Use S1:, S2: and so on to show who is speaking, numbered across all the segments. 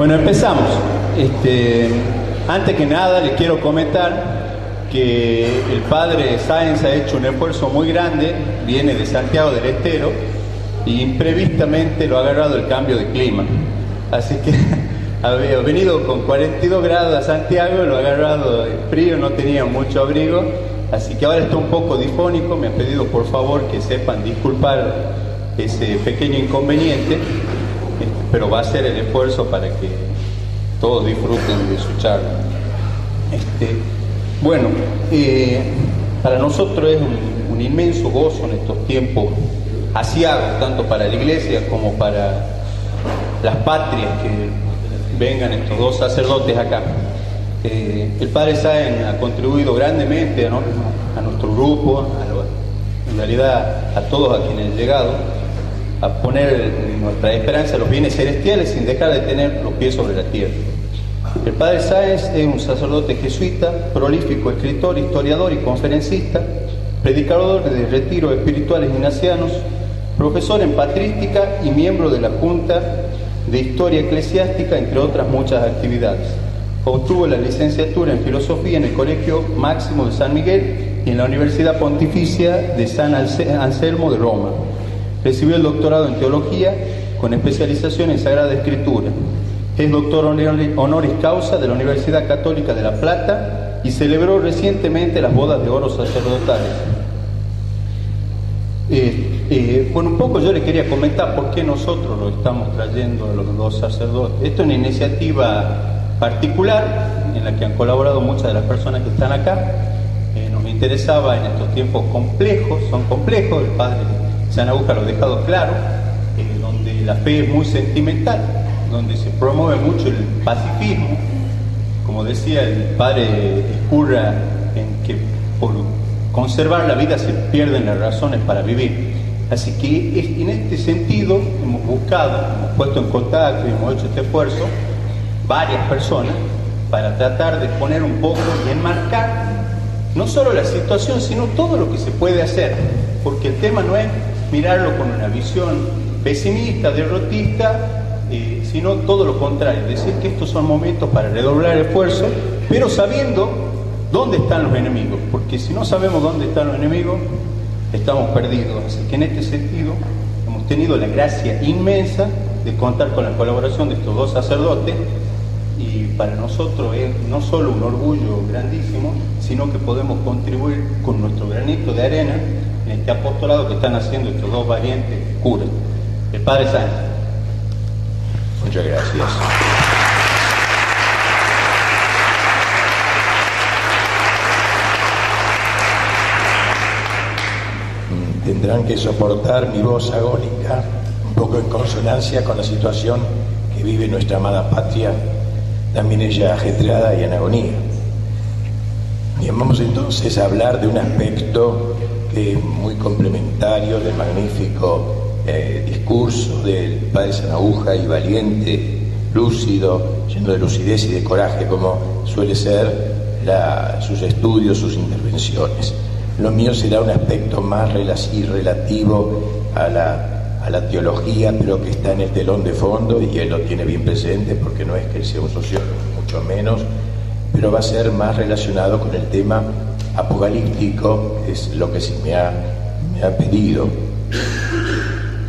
S1: Bueno, empezamos. Este, antes que nada, le quiero comentar que el padre Sáenz ha hecho un esfuerzo muy grande, viene de Santiago del Estero y imprevistamente lo ha agarrado el cambio de clima. Así que había venido con 42 grados a Santiago, lo ha agarrado frío, no tenía mucho abrigo, así que ahora está un poco difónico, me ha pedido por favor que sepan disculpar ese pequeño inconveniente pero va a ser el esfuerzo para que todos disfruten de su charla. Este, bueno, eh, para nosotros es un, inmenso gozo en estos tiempos asiagos, tanto para la iglesia como para las patrias que vengan estos dos sacerdotes acá. Eh, el Padre Sáenz ha contribuido grandemente a nuestro grupo, en realidad a todos a quienes han llegado a poner nuestra esperanza en los bienes celestiales sin dejar de tener los pies sobre la tierra. El padre Sáenz es un sacerdote jesuita, prolífico escritor, historiador y conferencista, predicador de retiros espirituales ignacianos, profesor en patrística y miembro de la Junta de Historia Eclesiástica, entre otras muchas actividades. Obtuvo la licenciatura en Filosofía en el Colegio Máximo de San Miguel y en la Universidad Pontificia de San Anselmo de Roma. Recibió el doctorado en teología con especialización en Sagrada Escritura. Es doctor honoris causa de la Universidad Católica de La Plata y celebró recientemente las bodas de oro sacerdotales. Eh, eh, bueno, un poco yo le quería comentar por qué nosotros lo estamos trayendo a los dos sacerdotes. Esto es una iniciativa particular en la que han colaborado muchas de las personas que están acá. Eh, nos interesaba en estos tiempos complejos, son complejos, el padre San Agustín lo ha dejado claro, eh, donde la fe es muy sentimental, donde se promueve mucho el pacifismo, como decía el padre Escurra, en que por conservar la vida se pierden las razones para vivir. Así que en este sentido hemos buscado, hemos puesto en contacto y hemos hecho este esfuerzo, varias personas, para tratar de poner un poco y enmarcar no solo la situación, sino todo lo que se puede hacer, porque el tema no es mirarlo con una visión pesimista, derrotista, eh, sino todo lo contrario, decir que estos son momentos para redoblar esfuerzo, pero sabiendo dónde están los enemigos, porque si no sabemos dónde están los enemigos, estamos perdidos. Así que en este sentido hemos tenido la gracia inmensa de contar con la colaboración de estos dos sacerdotes y para nosotros es no solo un orgullo grandísimo, sino que podemos contribuir con nuestro granito de arena en este apostolado que están haciendo estos dos valientes curas. El Padre Sánchez.
S2: Muchas gracias. Mm, tendrán que soportar mi voz agónica, un poco en consonancia con la situación que vive nuestra amada patria, también ella ajetreada y en agonía. Bien, vamos entonces a hablar de un aspecto que es muy complementario del magnífico eh, discurso del padre Sanabuja y valiente, lúcido, lleno de lucidez y de coraje, como suele ser sus estudios, sus intervenciones. Lo mío será un aspecto más relativo a la, a la teología, pero que está en el telón de fondo y él lo tiene bien presente porque no es que él sea un sociólogo, mucho menos, pero va a ser más relacionado con el tema apocalíptico, es lo que se me ha, me ha pedido.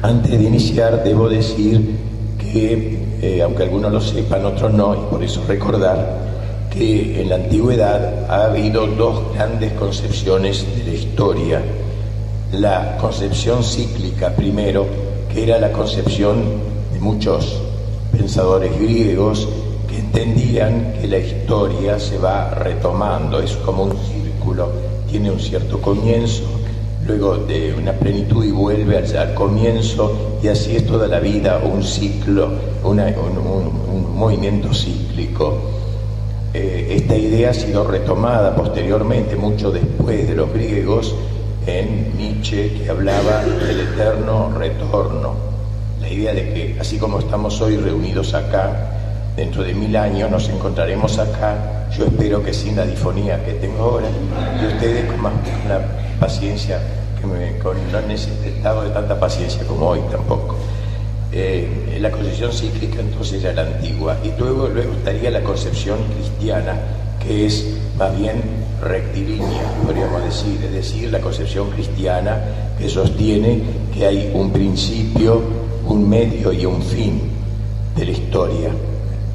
S2: Antes de iniciar, debo decir que, eh, aunque algunos lo sepan, otros no, y por eso recordar que en la antigüedad ha habido dos grandes concepciones de la historia. La concepción cíclica primero, que era la concepción de muchos pensadores griegos que entendían que la historia se va retomando, es como un tiene un cierto comienzo, luego de una plenitud y vuelve al, comienzo, y así es toda la vida, un ciclo, un, movimiento cíclico. Eh, esta idea ha sido retomada posteriormente, mucho después de los griegos, en Nietzsche, que hablaba del eterno retorno. La idea de que, así como estamos hoy reunidos acá, dentro de mil años nos encontraremos acá, yo espero que sin la difonía que tengo ahora, y ustedes con, más, la paciencia, que me, con, no necesitado de tanta paciencia como hoy tampoco. Eh, la concepción cíclica entonces era la antigua y luego, luego estaría la concepción cristiana que es más bien rectilínea, podríamos decir, es decir, la concepción cristiana que sostiene que hay un principio, un medio y un fin de la historia,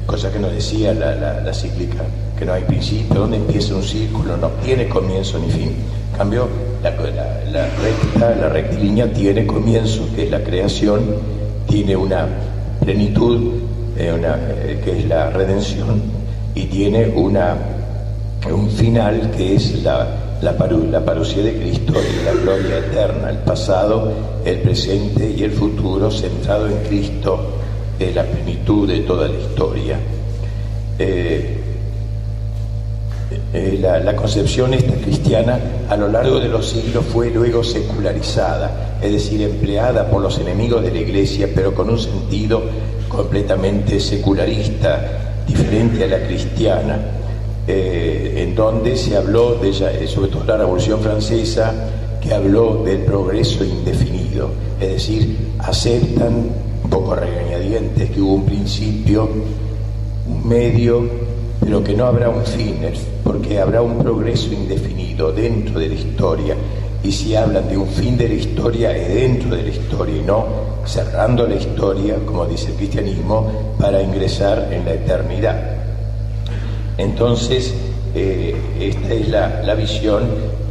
S2: cosa que nos decía la, cíclica, que no hay principio, donde empieza un círculo, no tiene comienzo ni fin. En cambio, la, recta, la rectilínea tiene comienzo, que es la creación, tiene una plenitud eh, eh, que es la redención y tiene una, un final que es la, la, parucía de Cristo y la gloria eterna, el pasado, el presente y el futuro centrado en Cristo, es la plenitud de toda la historia. Eh, eh, la, concepción esta cristiana a lo largo de los siglos fue luego secularizada, es decir, empleada por los enemigos de la iglesia, pero con un sentido completamente secularista, diferente a la cristiana, eh, en donde se habló, de eh, sobre todo la Revolución Francesa, que habló del progreso indefinido, es decir, aceptan, un poco regañadientes, que hubo un principio, un medio pero que no habrá un fin, porque habrá un progreso indefinido dentro de la historia. Y si hablan de un fin de la historia, es dentro de la historia y no cerrando la historia, como dice el cristianismo, para ingresar en la eternidad. Entonces, eh, esta es la, visión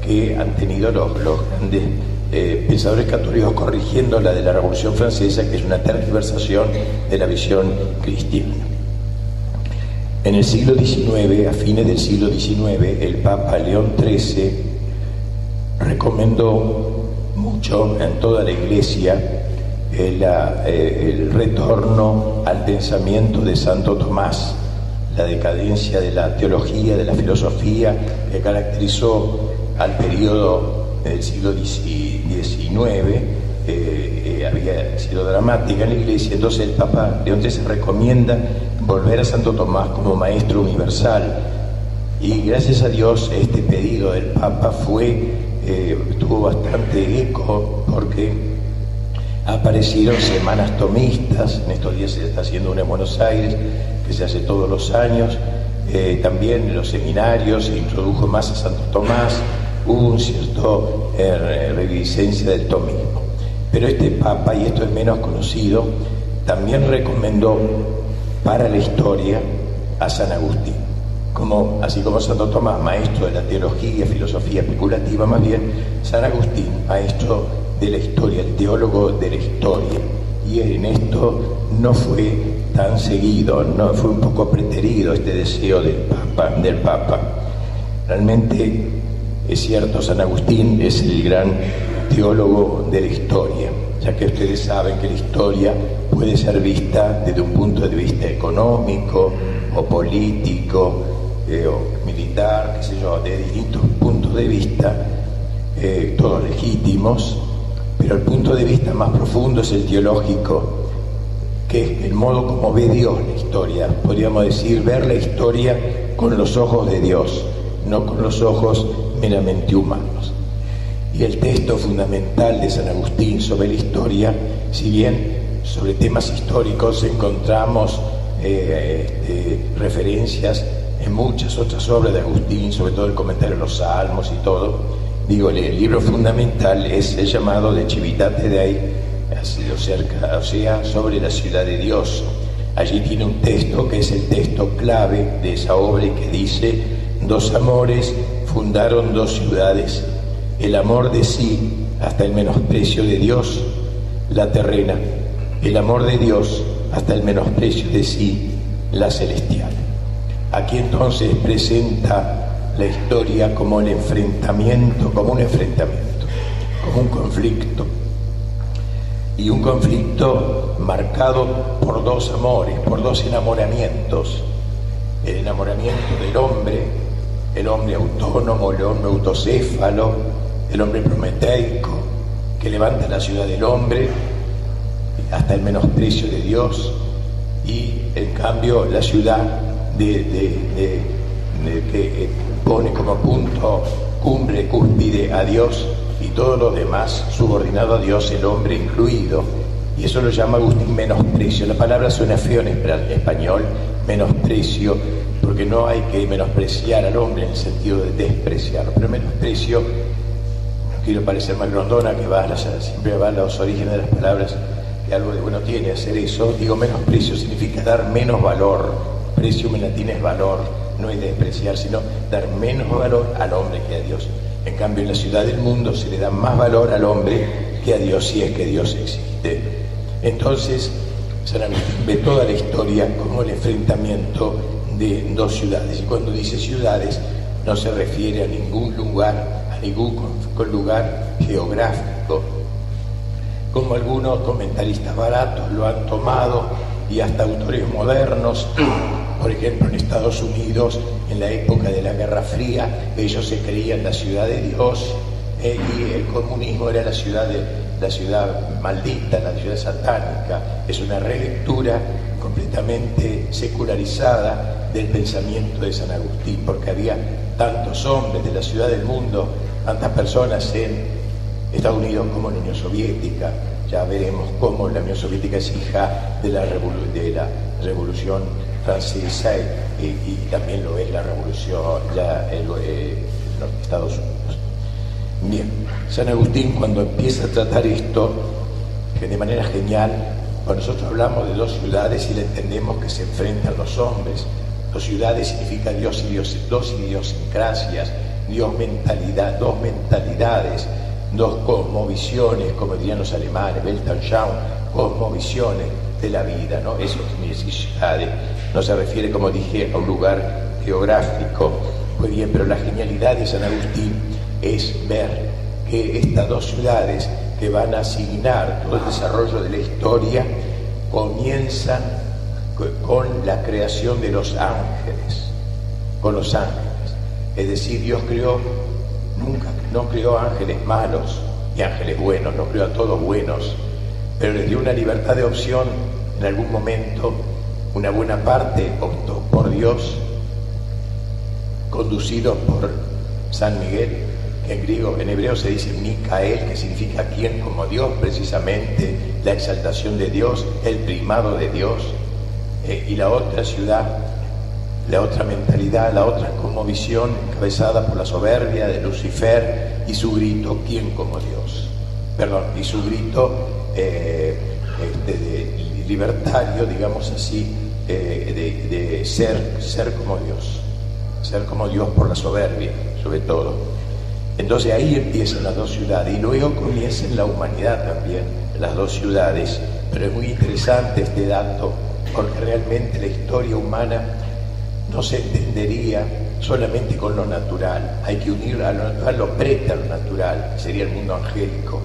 S2: que han tenido los, grandes eh, pensadores católicos corrigiendo la de la Revolución Francesa, que es una tergiversación de la visión cristiana. En el siglo XIX, a fines del siglo XIX, el Papa León XIII recomendó mucho en toda la Iglesia el, eh, el retorno al pensamiento de Santo Tomás, la decadencia de la teología, de la filosofía que caracterizó al periodo del siglo XIX eh, eh, había sido dramática en la iglesia, entonces el Papa León XIII recomienda volver a Santo Tomás como maestro universal. Y gracias a Dios este pedido del Papa fue, eh, tuvo bastante eco porque aparecieron semanas tomistas, en estos días se está haciendo una en Buenos Aires, que se hace todos los años, también en los seminarios se introdujo más a Santo Tomás, hubo un cierto reviviscencia del tomismo. Pero este Papa, y esto es menos conocido, también recomendó para la historia a San Agustín, como, así como Santo Tomás, maestro de la teología, filosofía especulativa, más bien, San Agustín, maestro de la historia, el teólogo de la historia. Y en esto no fue tan seguido, no fue un poco preterido este deseo del Papa, del Papa. Realmente es cierto, San Agustín es el gran teólogo de la historia, ya que ustedes saben que la historia puede ser vista desde un punto de vista económico o político eh, o militar, qué sé yo, de distintos puntos de vista, eh, todos legítimos, pero el punto de vista más profundo es el teológico, que es el modo como ve Dios la historia, podríamos decir, ver la historia con los ojos de Dios, no con los ojos meramente humanos. Y el texto fundamental de San Agustín sobre la historia, si bien sobre temas históricos encontramos eh, este, referencias en muchas otras obras de Agustín, sobre todo el comentario de los salmos y todo, digo, el libro fundamental es el llamado de Civitate Dei, o sea, sobre la ciudad de Dios. Allí tiene un texto que es el texto clave de esa obra que dice, dos amores fundaron dos ciudades el amor de sí hasta el menosprecio de Dios, la terrena, el amor de Dios hasta el menosprecio de sí, la celestial. Aquí entonces presenta la historia como el enfrentamiento, como un enfrentamiento, como un conflicto. Y un conflicto marcado por dos amores, por dos enamoramientos. El enamoramiento del hombre, el hombre autónomo, el hombre autocéfalo, el hombre prometeico, que levanta la ciudad del hombre hasta el menosprecio de Dios, y en cambio la ciudad de, que pone como punto cumbre, cúspide a Dios y todo lo demás subordinado a Dios, el hombre incluido. Y eso lo llama Agustín menosprecio. La palabra suena feo en español, menosprecio, porque no hay que menospreciar al hombre en el sentido de despreciarlo, pero menosprecio, no quiero parecer más grondona que va a siempre va a los orígenes de las palabras, que algo de bueno tiene hacer eso, digo menosprecio significa dar menos valor, precio en latín es valor, no es despreciar, sino dar menos valor al hombre que a Dios. En cambio, en la ciudad del mundo se le da más valor al hombre que a Dios si es que Dios existe. Entonces, ve toda la historia como el enfrentamiento de dos ciudades. Y cuando dice ciudades, no se refiere a ningún lugar, a ningún lugar geográfico, como algunos comentaristas baratos lo han tomado y hasta autores modernos, por ejemplo en Estados Unidos, en la época de la Guerra Fría, ellos se creían la ciudad de Dios eh, y el comunismo era la ciudad, de, la ciudad maldita, la ciudad satánica. Es una relectura completamente secularizada del pensamiento de San Agustín, porque había tantos hombres de la ciudad del mundo, tantas personas en Estados Unidos como en la Unión Soviética. Ya veremos cómo la Unión Soviética es hija de la, la Revolución Francesa y, también lo es la Revolución ya en los Estados Unidos. Bien, San Agustín cuando empieza a tratar esto, que de manera genial, cuando nosotros hablamos de dos ciudades y entendemos que se enfrentan los hombres, dos ciudades significa Dios y Dios, dos idiosincrasias, Dios mentalidad, dos mentalidades, dos cosmovisiones, como dirían los alemanes, Weltanschauung, cosmovisiones de la vida, ¿no? Eso es ciudades, no se refiere, como dije, a un lugar geográfico. Muy bien, pero la genialidad de San Agustín es ver que estas dos ciudades que van a asignar todo el desarrollo de la historia comienzan con la creación de los ángeles, con los ángeles. Es decir, Dios creó, nunca, no creó ángeles malos y ángeles buenos, no creó a todos buenos, pero les dio una libertad de opción en algún momento, una buena parte optó por Dios, conducido por San Miguel, en griego, en hebreo se dice Micael, que significa quien como Dios, precisamente la exaltación de Dios, el primado de Dios, eh, y la otra ciudad, la otra mentalidad, la otra como visión encabezada por la soberbia de Lucifer y su grito, ¿quién como Dios? Perdón, y su grito eh, este, libertario, digamos así, eh, de, de ser, ser como Dios, ser como Dios por la soberbia, sobre todo. Entonces ahí empiezan las dos ciudades y luego comienza en la humanidad también las dos ciudades. Pero es muy interesante este dato porque realmente la historia humana no se entendería solamente con lo natural. Hay que unir a lo natural lo presta a lo natural, sería el mundo angélico.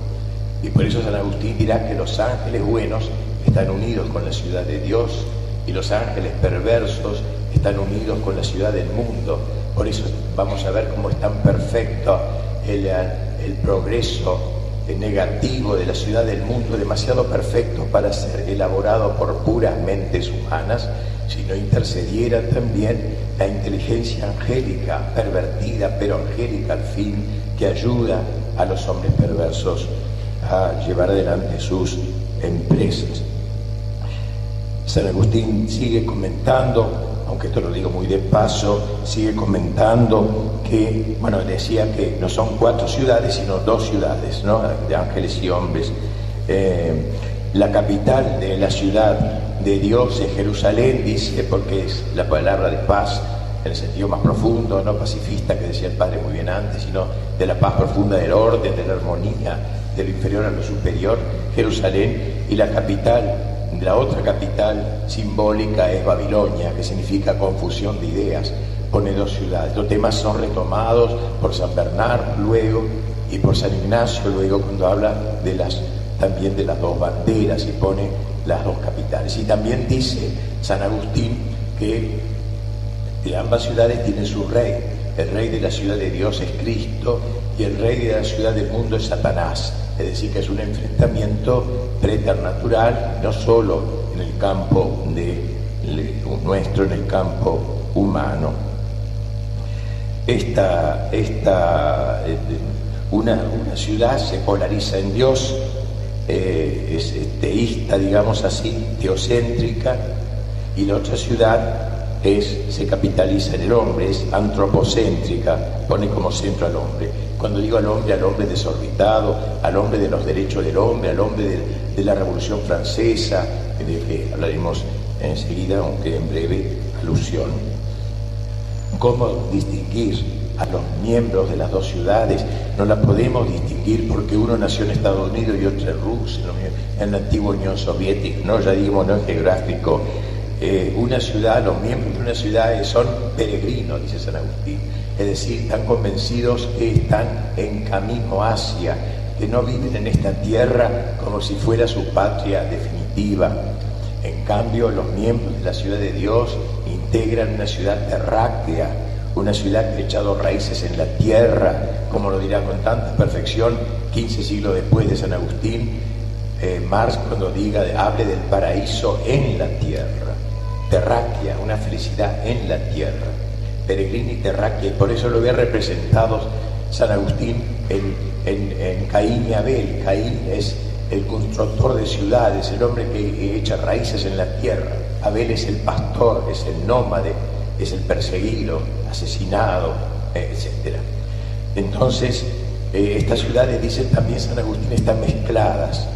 S2: Y por eso San Agustín dirá que los ángeles buenos están unidos con la ciudad de Dios y los ángeles perversos están unidos con la ciudad del mundo. Por eso vamos a ver cómo es tan perfecto el, el progreso negativo de la ciudad del mundo, demasiado perfecto para ser elaborado por puras mentes humanas, sino intercediera también la inteligencia angélica, pervertida, pero angélica al fin, que ayuda a los hombres perversos a llevar adelante sus empresas. San Agustín sigue comentando aunque esto lo digo muy de paso, sigue comentando que, bueno, decía que no son cuatro ciudades, sino dos ciudades, ¿no? De ángeles y hombres. Eh, la capital de la ciudad de Dios es Jerusalén, dice, porque es la palabra de paz en el sentido más profundo, no pacifista que decía el padre muy bien antes, sino de la paz profunda del orden, de la armonía, de lo inferior a lo superior, Jerusalén, y la capital la otra capital simbólica es Babilonia, que significa confusión de ideas. Pone dos ciudades. Los temas son retomados por San Bernardo luego y por San Ignacio luego cuando habla de las, también de las dos banderas y pone las dos capitales. Y también dice San Agustín que de ambas ciudades tienen su rey. El rey de la ciudad de Dios es Cristo y el rey de la ciudad del mundo es Satanás es decir, que es un enfrentamiento preternatural, no solo en el campo de, nuestro, en el campo humano. Esta, esta eh, una, ciudad se polariza en Dios, eh, es teísta, digamos así, teocéntrica, y la otra ciudad es, se capitaliza en el hombre, es antropocéntrica, pone como centro al hombre. Cuando digo al hombre, al hombre desorbitado, al hombre de los derechos del hombre, al hombre de, la Revolución Francesa, de que hablaremos enseguida, aunque en breve alusión. ¿Cómo distinguir a los miembros de las dos ciudades? No la podemos distinguir porque uno nació en Estados Unidos y otro en Rusia, en la antigua Unión Soviética, no ya digamos no geográfico. Eh, una ciudad, los miembros de una ciudad son peregrinos, dice San Agustín, es decir, están convencidos que están en camino hacia, que no viven en esta tierra como si fuera su patria definitiva. En cambio, los miembros de la ciudad de Dios integran una ciudad terráquea, una ciudad que ha echado raíces en la tierra, como lo dirá con tanta perfección 15 siglos después de San Agustín, eh, Marx cuando diga, hable del paraíso en la tierra, terráquea, una felicidad en la tierra, terráquea, y por eso lo ve representado San Agustín en, en Caín y Abel. Caín es el constructor de ciudades, el hombre que echa raíces en la tierra. Abel es el pastor, es el nómade, es el perseguido, asesinado, etc. Entonces, eh, estas ciudades, dice también San Agustín, están mezcladas.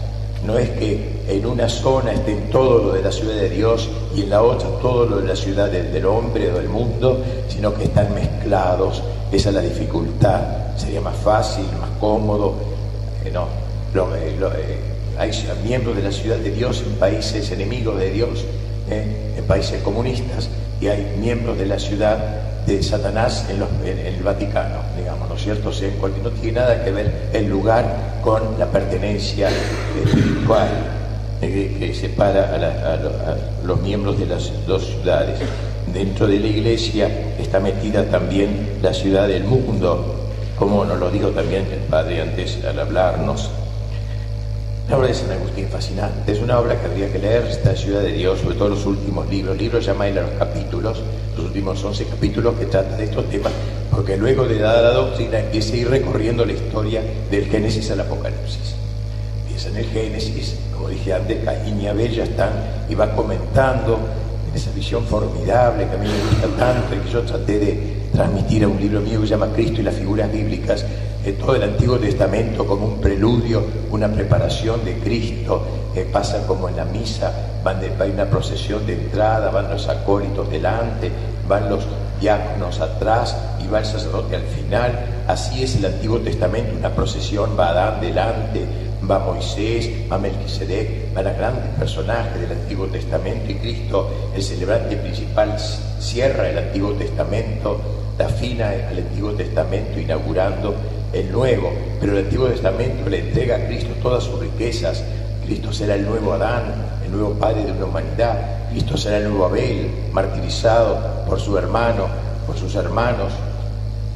S2: No es que en una zona estén todo lo de la ciudad de Dios y en la otra todo lo de la ciudad del hombre o del mundo, sino que están mezclados. Esa es la dificultad. Sería más fácil, más cómodo. Eh, no, eh, eh, hay miembros de la ciudad de Dios en países enemigos de Dios, en países comunistas, y hay miembros de la ciudad de Satanás en, el Vaticano, digamos, ¿no es cierto? O sea, no tiene nada que ver el lugar con la pertenencia espiritual que separa a, los miembros de las dos ciudades. Dentro de la iglesia está metida también la ciudad del mundo, como nos lo dijo también el Padre antes al hablarnos. La obra de San Agustín fascinante, es una obra que habría que leer, esta Ciudad de Dios, sobre todo los últimos libros. Libros llama los capítulos, los últimos 11 capítulos que tratan de estos temas, porque luego de dada la doctrina empieza a ir recorriendo la historia del Génesis al Apocalipsis. Empieza en el Génesis, como dije antes, Caín y Abel ya están, y va comentando esa visión formidable que a mí me gusta tanto y que yo traté de transmitir a un libro mío que se llama Cristo y las figuras bíblicas, todo el Antiguo Testamento como un preludio, una preparación de Cristo, que pasa como en la misa, van de, hay una procesión de entrada, van los acólitos delante, van los diáconos atrás y va el sacerdote al final. Así es el Antiguo Testamento, una procesión, va Adán delante, va Moisés, va Melquisedec, van a grandes personajes del Antiguo Testamento y Cristo, el celebrante principal, cierra el Antiguo Testamento, da fin al Antiguo Testamento inaugurando el nuevo, pero el Antiguo Testamento le entrega a Cristo todas sus riquezas. Cristo será el nuevo Adán, el nuevo Padre de una humanidad. Cristo será el nuevo Abel, martirizado por su hermano, por sus hermanos.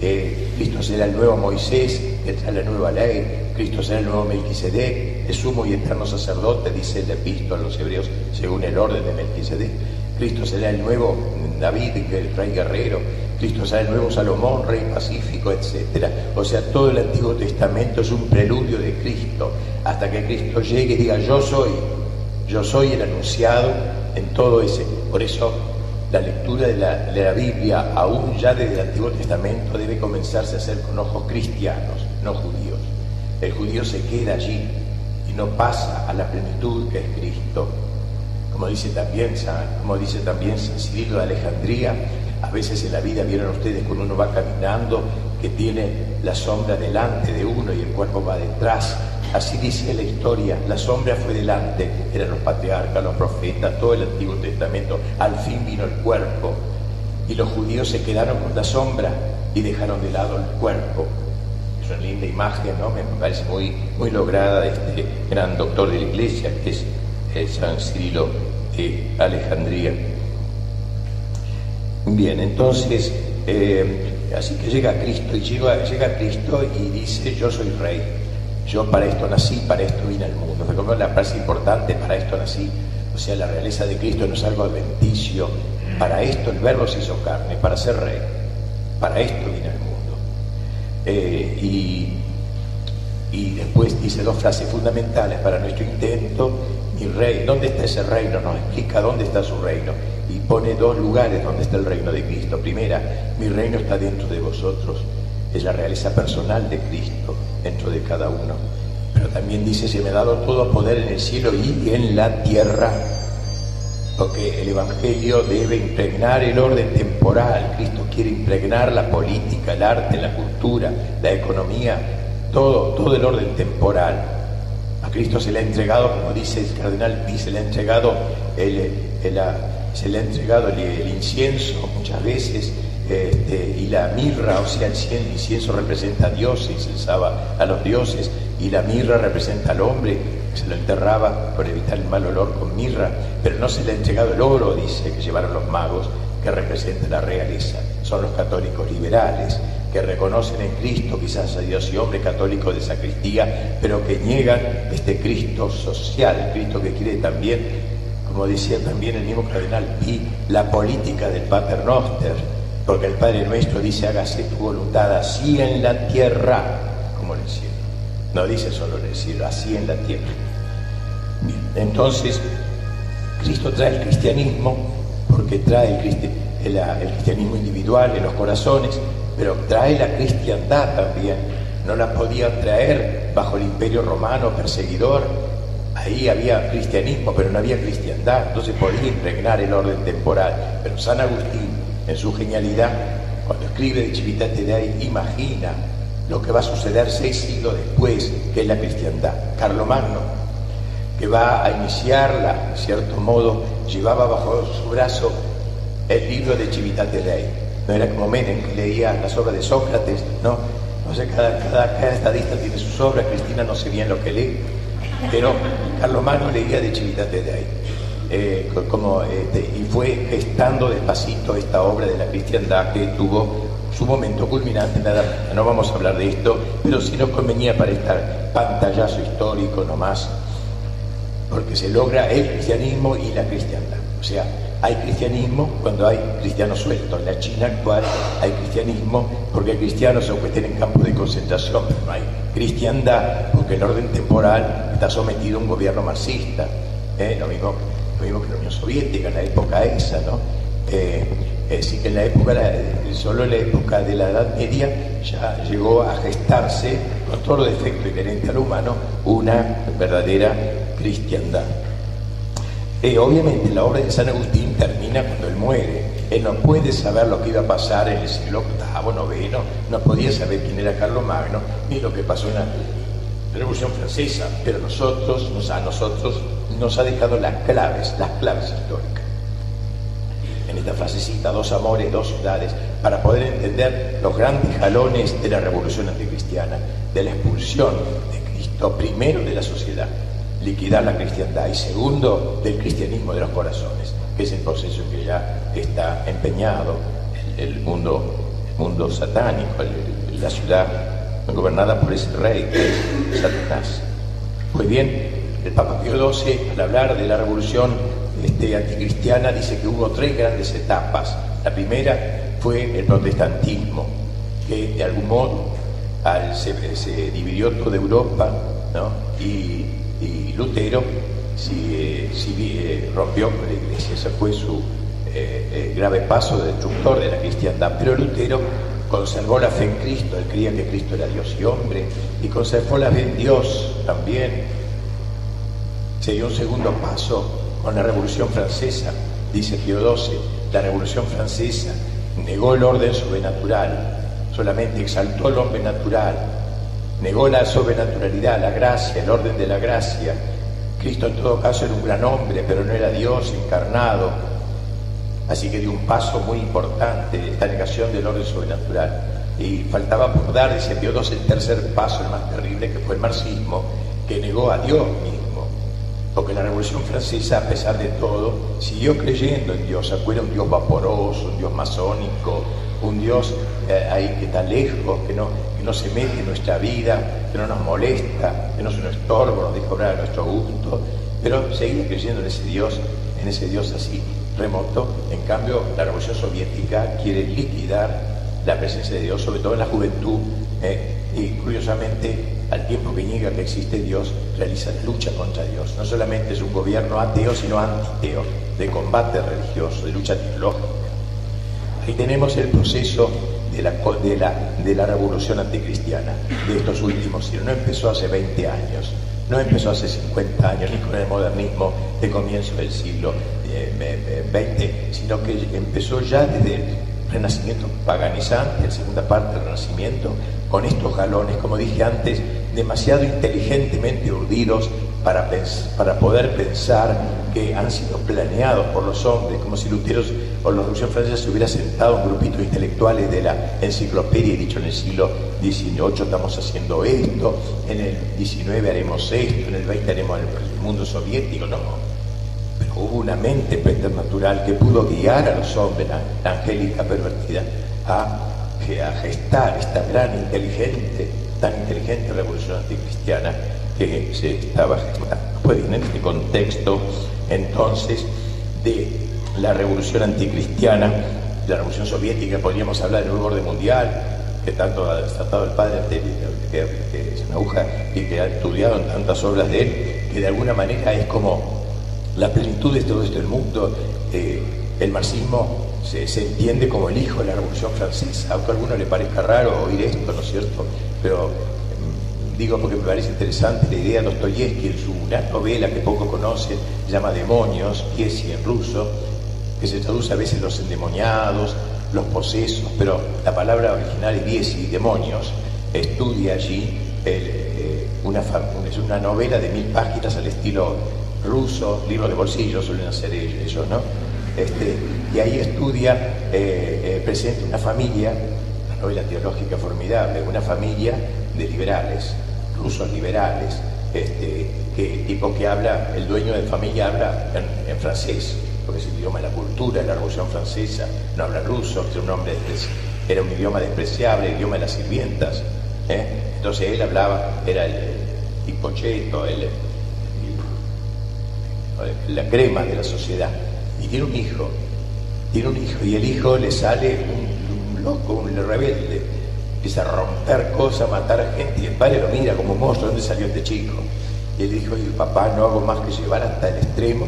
S2: Eh, Cristo será el nuevo Moisés, que trae la nueva ley. Cristo será el nuevo Melquisedec, el sumo y eterno sacerdote, dice el epístola a los hebreos, según el orden de Melquisedec. Cristo será el nuevo David, el rey guerrero. Cristo será el nuevo Salomón, rey pacífico, etc. O sea, todo el Antiguo Testamento es un preludio de Cristo, hasta que Cristo llegue y diga, yo soy, yo soy el anunciado en todo ese. Por eso la lectura de la, Biblia, aún ya desde el Antiguo Testamento, debe comenzarse a hacer con ojos cristianos, no judíos. El judío se queda allí y no pasa a la plenitud que es Cristo. Como dice también, como dice también San Cirilo de Alejandría, a veces en la vida vieron ustedes cuando uno va caminando que tiene la sombra delante de uno y el cuerpo va detrás. Así dice la historia, la sombra fue delante, eran los patriarcas, los profetas, todo el Antiguo Testamento. Al fin vino el cuerpo y los judíos se quedaron con la sombra y dejaron de lado el cuerpo. Es una linda imagen, ¿no? Me parece muy, muy lograda de este gran doctor de la iglesia que es el San Cirilo de Alejandría. Bien, entonces, eh, así que llega Cristo y llega, Cristo y dice, yo soy rey, yo para esto nací, para esto vine al mundo. Recuerdo la frase importante, para esto nací. O sea, la realeza de Cristo no es algo adventicio. Para esto el verbo se hizo carne, para ser rey. Para esto vine al mundo. Eh, y Y después dice dos frases fundamentales para nuestro intento. Mi rey, ¿dónde está ese reino? Nos explica dónde está su reino. Pone dos lugares donde está el reino de Cristo. Primera, mi reino está dentro de vosotros. Es la realeza personal de Cristo dentro de cada uno. Pero también dice, se me ha dado todo poder en el cielo y en la tierra. Porque el Evangelio debe impregnar el orden temporal. Cristo quiere impregnar la política, el arte, la cultura, la economía, todo, todo el orden temporal. A Cristo se le ha entregado, como dice el cardenal se le ha entregado el, se le ha entregado el, incienso muchas veces este, y la mirra, o sea, el incienso representa a Dios, se incensaba a los dioses, y la mirra representa al hombre, se lo enterraba por evitar el mal olor con mirra, pero no se le ha entregado el oro, dice, que llevaron los magos, que representa la realeza. Son los católicos liberales, que reconocen en Cristo quizás a Dios y hombre católico de sacristía, pero que niegan este Cristo social, el Cristo que quiere también, como decía también el mismo cardenal y la política del Pater Noster, porque el Padre nuestro dice hágase tu voluntad así en la tierra como en el cielo. No dice solo en el cielo, así en la tierra. Bien, entonces, Cristo trae el cristianismo porque trae el, el cristianismo individual en los corazones, pero trae la cristiandad también. No la podía traer bajo el imperio romano perseguidor. Ahí había cristianismo, pero no había cristiandad. Entonces podía impregnar el orden temporal. Pero San Agustín, en su genialidad, cuando escribe de Civitate Dei, imagina lo que va a suceder seis siglos después, que es la cristiandad. Carlomagno, que va a iniciarla, en cierto modo, llevaba bajo su brazo el libro de Civitate Dei no era como Menem que leía las obras de Sócrates, ¿no? No sé, cada, cada, estadista tiene sus obras, Cristina no sé bien lo que lee, pero Carlos Magno leía de Chivitate de ahí. Eh, como, este, y fue gestando despacito esta obra de la cristiandad que tuvo su momento culminante, nada, no vamos a hablar de esto, pero sí nos convenía para este pantallazo histórico nomás, porque se logra el cristianismo y la cristiandad. O sea, hay cristianismo cuando hay cristianos sueltos. En la China actual hay cristianismo porque hay cristianos que estén en campos de concentración, pero no hay cristiandad porque el orden temporal está sometido a un gobierno marxista. ¿eh? Lo, mismo, que la Unión Soviética en la época esa, ¿no? Eh, decir, que en la época, solo en la época de la Edad Media ya llegó a gestarse, con todo defecto inherente al humano, una verdadera cristiandad. Eh, obviamente la obra de San Agustín termina cuando él muere. Él no puede saber lo que iba a pasar en el siglo VIII, IX, no podía saber quién era Carlos Magno ni lo que pasó en la Revolución Francesa, pero nosotros, a nosotros nos ha dejado las claves, las claves históricas. En esta frasecita, dos amores, dos ciudades, para poder entender los grandes jalones de la revolución anticristiana, de la expulsión de Cristo, primero de la sociedad, liquidar la cristiandad y segundo del cristianismo de los corazones, que es el proceso que ya está empeñado el, mundo, mundo satánico, la ciudad gobernada por ese rey que es Satanás. Pues bien, el Papa Pío XII, al hablar de la revolución este, anticristiana, dice que hubo tres grandes etapas. La primera fue el protestantismo, que de algún modo se, dividió toda Europa ¿no? y Lutero si, eh, eh, rompió con la iglesia, ese fue su eh, grave paso destructor de la cristiandad, pero Lutero conservó la fe en Cristo, él creía que Cristo era Dios y hombre, y conservó la fe en Dios también. Se dio un segundo paso con la Revolución Francesa, dice Pío XII, la Revolución Francesa negó el orden sobrenatural, solamente exaltó el hombre natural, negó la sobrenaturalidad, la gracia, el orden de la gracia. Cristo en todo caso era un gran hombre, pero no era Dios encarnado. Así que dio un paso muy importante, esta negación del orden sobrenatural. Y faltaba por dar, dice II, el tercer paso, el más terrible, que fue el marxismo, que negó a Dios mismo. Porque la Revolución Francesa, a pesar de todo, siguió creyendo en Dios. Era un Dios vaporoso, un Dios masónico, un Dios eh, ahí que está lejos, que no, no se mete en nuestra vida, que no nos molesta, que no se nos estorba, nos deja obrar a nuestro gusto, pero seguir creyendo en ese Dios, en ese Dios así remoto. En cambio, la Revolución Soviética quiere liquidar la presencia de Dios, sobre todo en la juventud, eh, y curiosamente, al tiempo que niega que existe Dios, realiza lucha contra Dios. No solamente es un gobierno ateo, sino antiteo, de combate religioso, de lucha teológica. Ahí tenemos el proceso de la, de la, de la revolución anticristiana de estos últimos siglos. No empezó hace 20 años, no empezó hace 50 años, ni con el modernismo de comienzo del siglo XX, eh, sino que empezó ya desde el Renacimiento paganizante, la segunda parte del Renacimiento, con estos galones, como dije antes, demasiado inteligentemente urdidos para, para poder pensar que han sido planeados por los hombres, como si Lutero o la Revolución Francesa se hubiera sentado un grupito de intelectuales de la enciclopedia y dicho en el siglo XVIII estamos haciendo esto, en el XIX haremos esto, en el XX haremos el mundo soviético, no. Pero hubo una mente preternatural que pudo guiar a los hombres, la, angélica pervertida, a, a gestar esta gran inteligente, tan inteligente revolución anticristiana que se estaba gestando. Pues en este contexto, entonces, de la revolución anticristiana, la revolución soviética, podríamos hablar del nuevo orden mundial, que tanto ha desatado el padre que, es una aguja y que ha estudiado en tantas obras de él, que de alguna manera es como la plenitud de todo esto mundo. Eh, el marxismo se, entiende como el hijo de la Revolución Francesa, aunque a alguno le parezca raro oír esto, ¿no es cierto? Pero digo porque me parece interesante la idea de Dostoyevsky en su novela que poco conocen, llama Demonios, Piesi en ruso, que se traduce a veces los endemoniados, los posesos, pero la palabra original es Piesi, demonios. Estudia allí eh, una, es una novela de mil páginas al estilo ruso, libro de bolsillo suelen hacer ellos, ¿no? Este, y ahí estudia, eh, eh, presenta una familia, una novela teológica formidable, una familia de liberales, rusos liberales, este, que, tipo que habla, el dueño de familia habla en, francés, porque es el idioma de la cultura, de la Revolución Francesa, no habla ruso, es un hombre, era un idioma despreciable, el idioma de las sirvientas. ¿eh? Entonces él hablaba, era el, hipocheto, el, la crema de la sociedad. Y tiene un hijo, tiene un hijo, y el hijo le sale un, loco, un rebelde empieza a romper cosas, matar gente, y el padre lo mira como monstruo, ¿dónde salió este chico? Y él dijo, y papá, no hago más que llevar hasta el extremo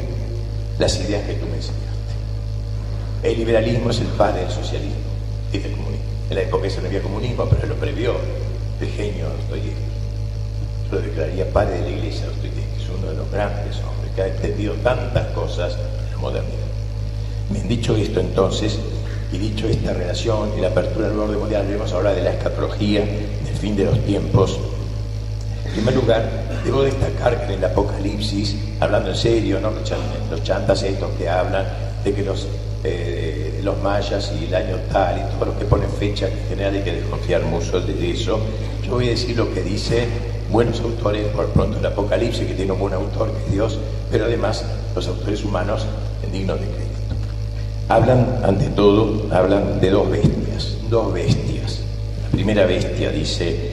S2: las ideas que tú me enseñaste. El liberalismo es el padre del socialismo y del comunismo. En la época esa no había comunismo, pero lo previó el genio Dostoyevsky. Lo declararía padre de la iglesia Dostoyevsky, es uno de los grandes hombres que ha entendido tantas cosas en la modernidad. Bien dicho esto entonces, y dicho esta relación y la apertura del orden mundial, vemos ahora de la escatología, del fin de los tiempos. En primer lugar, debo destacar que en el Apocalipsis, hablando en serio, ¿no? los chantas estos que hablan de que los, eh, los mayas y el año tal y todos los que ponen fecha, en general hay que desconfiar mucho de eso, yo voy a decir lo que dice buenos autores, por pronto el Apocalipsis, que tiene un buen autor que es Dios, pero además los autores humanos dignos de crédito hablan, ante todo, hablan de dos bestias, dos bestias. La primera bestia dice,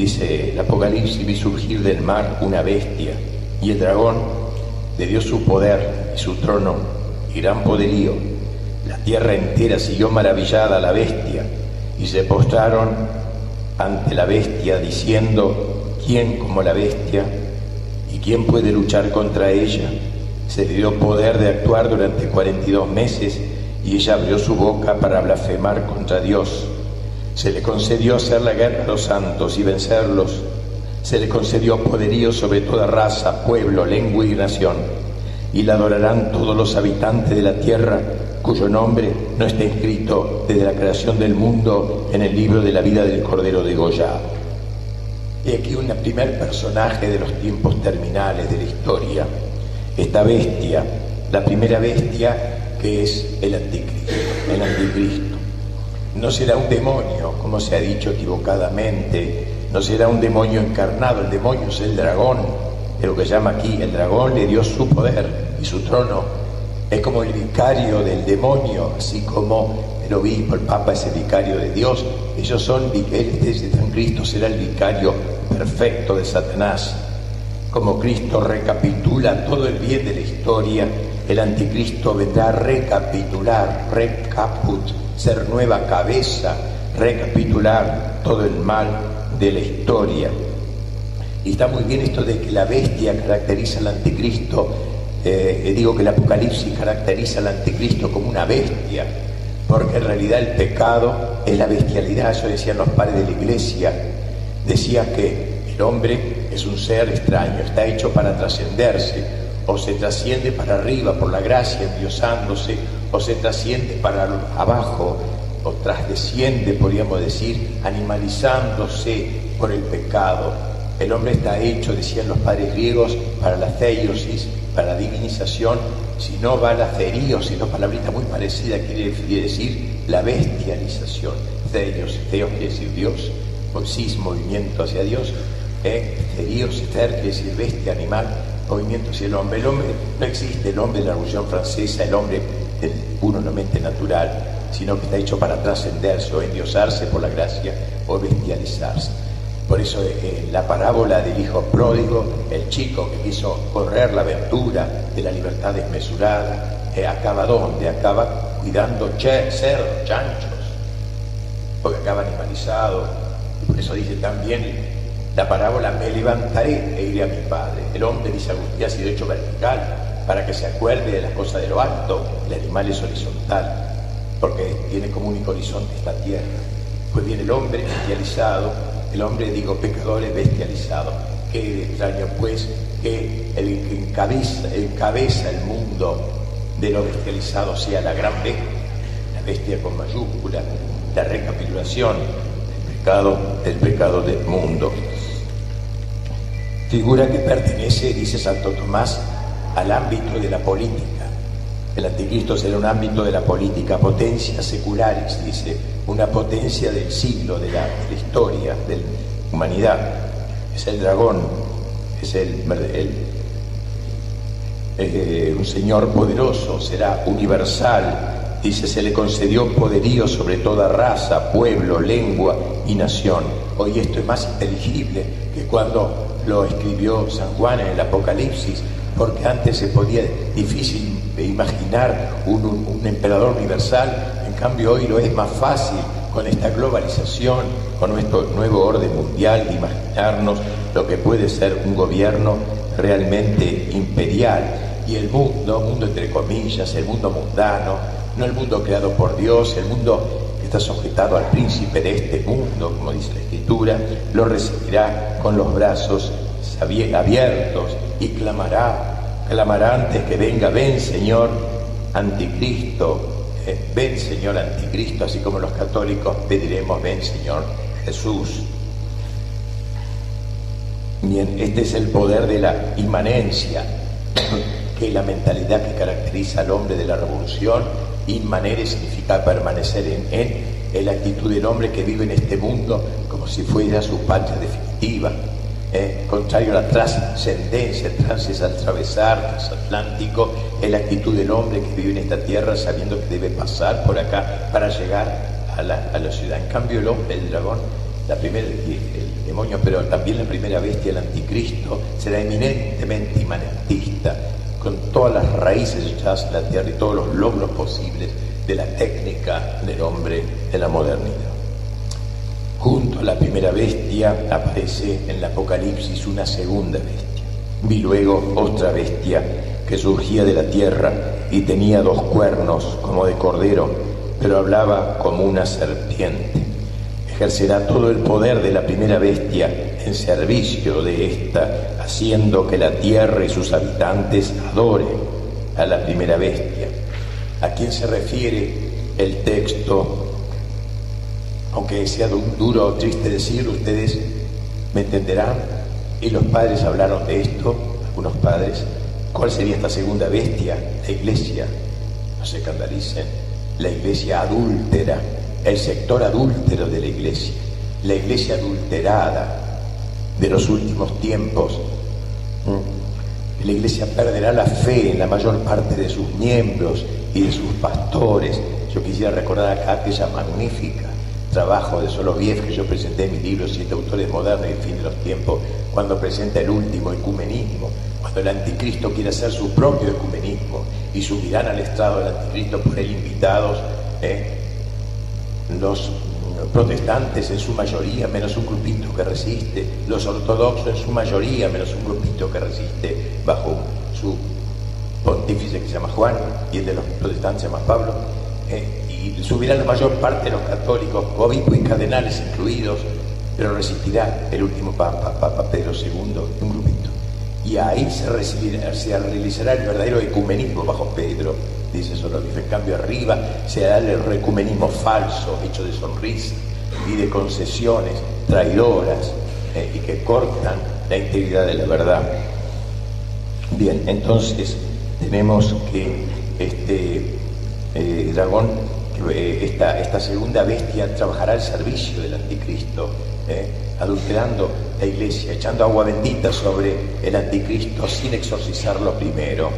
S2: dice el Apocalipsis, vi surgir del mar una bestia, y el dragón le dio su poder y su trono y gran poderío. La tierra entera siguió maravillada a la bestia, y se postraron ante la bestia diciendo, ¿quién como la bestia? ¿Y quién puede luchar contra ella? Se le dio poder de actuar durante 42 meses y ella abrió su boca para blasfemar contra Dios. Se le concedió hacer la guerra a los santos y vencerlos. Se le concedió poderío sobre toda raza, pueblo, lengua y nación. Y la adorarán todos los habitantes de la tierra cuyo nombre no está escrito desde la creación del mundo en el libro de la vida del Cordero de Goya. Y aquí un primer personaje de los tiempos terminales de la historia, esta bestia, la primera bestia que es el anticristo. El anticristo. No será un demonio, como se ha dicho equivocadamente, no será un demonio encarnado, el demonio es el dragón, de lo que llama aquí, el dragón le dio su poder y su trono. Es como el vicario del demonio, así como el obispo, el papa es el vicario de Dios. Ellos son, el Cristo será el vicario perfecto de Satanás. Como Cristo recapitula todo el bien de la historia, el anticristo vendrá a recapitular, recaput, ser nueva cabeza recapitular todo el mal de la historia. Y está muy bien esto de que la bestia caracteriza al anticristo. Eh, digo que el Apocalipsis caracteriza al anticristo como una bestia, porque en realidad el pecado es la bestialidad, eso decían los padres de la iglesia, decían que el hombre es un ser extraño, está hecho para trascenderse, o se trasciende para arriba por la gracia endiosándose, o se trasciende para abajo, o trasdesciende, podríamos decir, animalizándose por el pecado. El hombre está hecho, decían los padres griegos, para la theiosis, para la divinización, si no va la theos, sino palabrita muy parecida, quiere decir la bestialización. Theos, theos quiere decir Dios, sis, movimiento hacia Dios, eh, theos, quiere decir bestia, animal, movimiento hacia el hombre. El hombre no existe, el hombre de la Revolución Francesa, el hombre puramente natural, sino que está hecho para trascenderse o endiosarse por la gracia o bestializarse. Por eso la parábola del hijo pródigo, el chico que quiso correr la aventura de la libertad desmesurada, eh, acaba donde? Acaba cuidando cerdos, chanchos, porque acaba animalizado. Por eso dice también la parábola, me levantaré e iré a mi padre. El hombre, dice Agustín, ha sido hecho vertical para que se acuerde de las cosas de lo alto. El animal es horizontal, porque tiene como único horizonte esta tierra. Pues viene el hombre bestializado, el hombre, digo, pecador es bestializado. Qué extraño, pues, que el que encabeza, encabeza el mundo de lo bestializado sea la gran bestia, la bestia con mayúscula, la recapitulación del pecado, del pecado del mundo figura que pertenece, dice Santo Tomás, al ámbito de la política. El anticristo será un ámbito de la política, potencias seculares, dice, una potencia del siglo, de la, historia, de la humanidad. Es el dragón, es el, eh, un señor poderoso, será universal, dice, se le concedió poderío sobre toda raza, pueblo, lengua y nación. Hoy esto es más inteligible que cuando lo escribió San Juan en el Apocalipsis, porque antes se podía difícil imaginar un, emperador universal, en cambio hoy lo es más fácil con esta globalización, con nuestro nuevo orden mundial, de imaginarnos lo que puede ser un gobierno realmente imperial. Y el mundo, mundo entre comillas, el mundo mundano, no el mundo creado por Dios, el mundo está sujetado al príncipe de este mundo, como dice la Escritura, lo recibirá con los brazos abiertos y clamará, clamará antes que venga, ven Señor anticristo, eh, ven Señor anticristo, así como los católicos pediremos, ven Señor Jesús. Bien, este es el poder de la inmanencia, que es la mentalidad que caracteriza al hombre de la revolución Inmanere significa permanecer en él, es la actitud del hombre que vive en este mundo como si fuera su patria definitiva. ¿Eh? Contrario a la trascendencia, trans al atravesar, transatlántico, es la actitud del hombre que vive en esta tierra sabiendo que debe pasar por acá para llegar a la, ciudad. En cambio, el hombre, el dragón, la el demonio, pero también la primera bestia, el anticristo, será eminentemente imanentista con todas las raíces echadas en la tierra y todos los logros posibles de la técnica del hombre de la modernidad. Junto a la primera bestia aparece en el Apocalipsis una segunda bestia. Vi luego otra bestia que surgía de la tierra y tenía dos cuernos como de cordero, pero hablaba como una serpiente. Ejercerá todo el poder de la primera bestia en servicio de esta, haciendo que la tierra y sus habitantes adoren a la primera bestia. ¿A quién se refiere el texto? Aunque sea duro o triste decir, ustedes me entenderán. Y los padres hablaron de esto, algunos padres. ¿Cuál sería esta segunda bestia? La iglesia. No se escandalicen. La iglesia adúltera, el sector adúltero de la iglesia, la iglesia adulterada, de los últimos tiempos. Mm. La iglesia perderá la fe en la mayor parte de sus miembros y de sus pastores. Yo quisiera recordar acá aquella magnífica trabajo de Soloviev que yo presenté en mi libro Siete Autores Modernos y el Fin de los Tiempos, cuando presenta el último ecumenismo, cuando el anticristo quiere hacer su propio ecumenismo y subirán al estrado del anticristo por él invitados eh, los protestantes en su mayoría, menos un grupito que resiste, los ortodoxos en su mayoría, menos un grupito que resiste bajo su pontífice que se llama Juan y el de los protestantes se llama Pablo, eh, y subirá la mayor parte de los católicos, obispos y cardenales incluidos, pero resistirá el último Papa, Papa Pedro II, un grupito. Y ahí se, realizará el verdadero ecumenismo bajo Pedro, dice Soloviev. En cambio, arriba se da el recumenismo falso, hecho de sonrisas y de concesiones traidoras eh, y que cortan la integridad de la verdad. Bien, entonces tenemos que este eh, dragón, esta, esta, segunda bestia trabajará al servicio del anticristo, adulterando la iglesia, echando agua bendita sobre el anticristo sin exorcizarlo primero.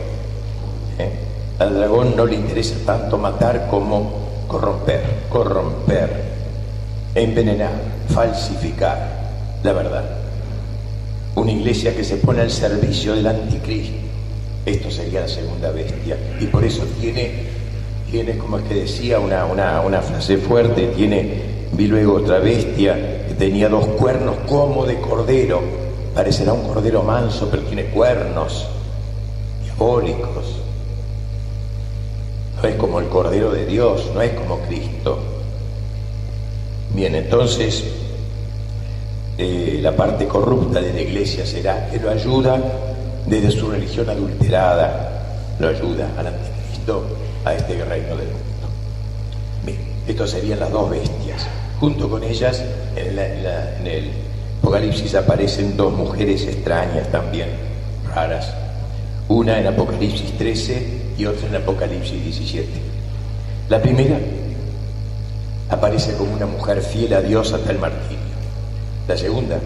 S2: Al dragón no le interesa tanto matar como corromper, corromper, envenenar, falsificar la verdad. Una iglesia que se pone al servicio del anticristo. Esto sería la segunda bestia. Y por eso tiene, tiene como es que decía una, una, frase fuerte, tiene, vi luego otra bestia que tenía dos cuernos como de cordero. Parecerá un cordero manso, pero tiene cuernos diabólicos no es como el Cordero de Dios, no es como Cristo. Bien, entonces eh, la parte corrupta de la iglesia será que lo ayuda desde su religión adulterada, lo ayuda al anticristo, a este reino del mundo. Bien, estas serían las dos bestias. Junto con ellas, en, en el Apocalipsis aparecen dos mujeres extrañas también, raras. Una en Apocalipsis 13 y otra en Apocalipsis 17. La primera aparece como una mujer fiel a Dios hasta el martirio. La segunda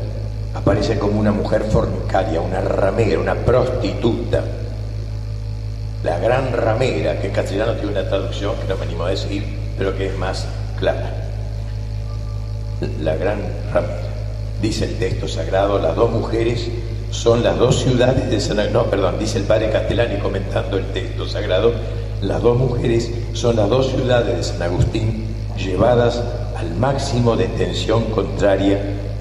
S2: aparece como una mujer fornicaria, una ramera, una prostituta. La gran ramera, que en castellano tiene una traducción que no me animo a decir, pero que es más clara. La gran ramera. Dice el texto sagrado, las dos mujeres son las dos ciudades de San no, perdón, dice el padre Castellani comentando el texto sagrado, las dos mujeres son las dos ciudades de San Agustín llevadas al máximo de tensión contraria,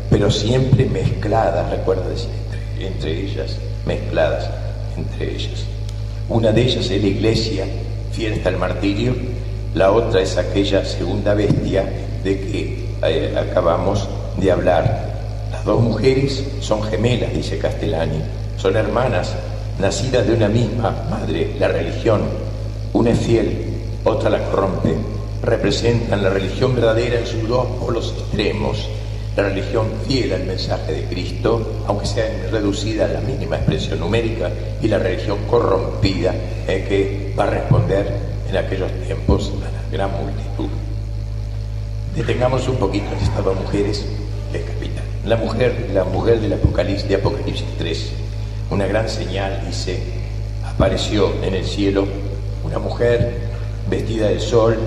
S2: pero siempre mezcladas, recuerda entre, entre ellas, mezcladas entre ellas. Una de ellas es la iglesia, fiel hasta el martirio, la otra es aquella segunda bestia de que eh, acabamos de hablar, dos mujeres son gemelas, dice Castellani, son hermanas, nacidas de una misma madre, la religión. Una es fiel, otra la corrompe. Representan la religión verdadera en sus dos polos extremos. La religión fiel al mensaje de Cristo, aunque sea reducida a la mínima expresión numérica, y la religión corrompida, eh, que va a responder en aquellos tiempos a la gran multitud. Detengamos un poquito en estas dos mujeres de capital. La mujer, la mujer del Apocalipsis, de Apocalipsis 3, una gran señal, dice, apareció en el cielo una mujer vestida de sol,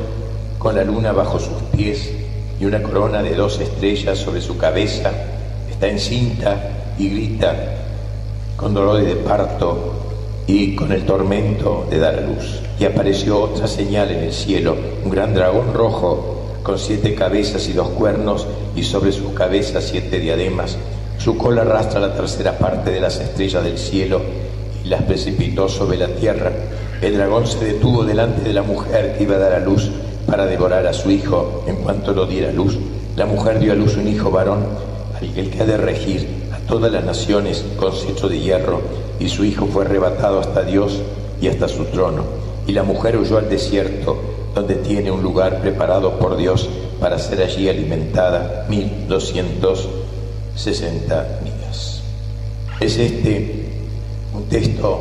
S2: con la luna bajo sus pies y una corona de dos estrellas sobre su cabeza, está encinta y grita con dolor de parto y con el tormento de dar a luz. Y apareció otra señal en el cielo, un gran dragón rojo con siete cabezas y dos cuernos, y sobre sus cabezas siete diademas. Su cola arrastra la tercera parte de las estrellas del cielo y las precipitó sobre la tierra. El dragón se detuvo delante de la mujer que iba a dar a luz para devorar a su hijo en cuanto lo diera luz. La mujer dio a luz un hijo varón, al que ha de regir a todas las naciones con cetro de hierro, y su hijo fue arrebatado hasta Dios y hasta su trono. Y la mujer huyó al desierto donde tiene un lugar preparado por Dios para ser allí alimentada 1260 días. Es este un texto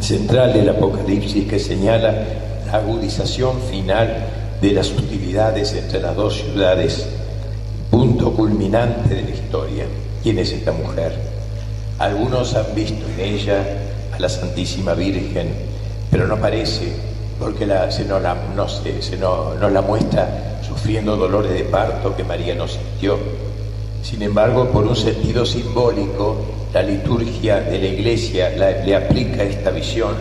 S2: central del Apocalipsis que señala la agudización final de las hostilidades entre las dos ciudades, punto culminante de la historia. ¿Quién es esta mujer? Algunos han visto en ella a la Santísima Virgen, pero no parece porque la, se, nos la, no, se, la muestra sufriendo dolores de parto que María no sintió. Sin embargo, por un sentido simbólico, la liturgia de la Iglesia le aplica esta visión.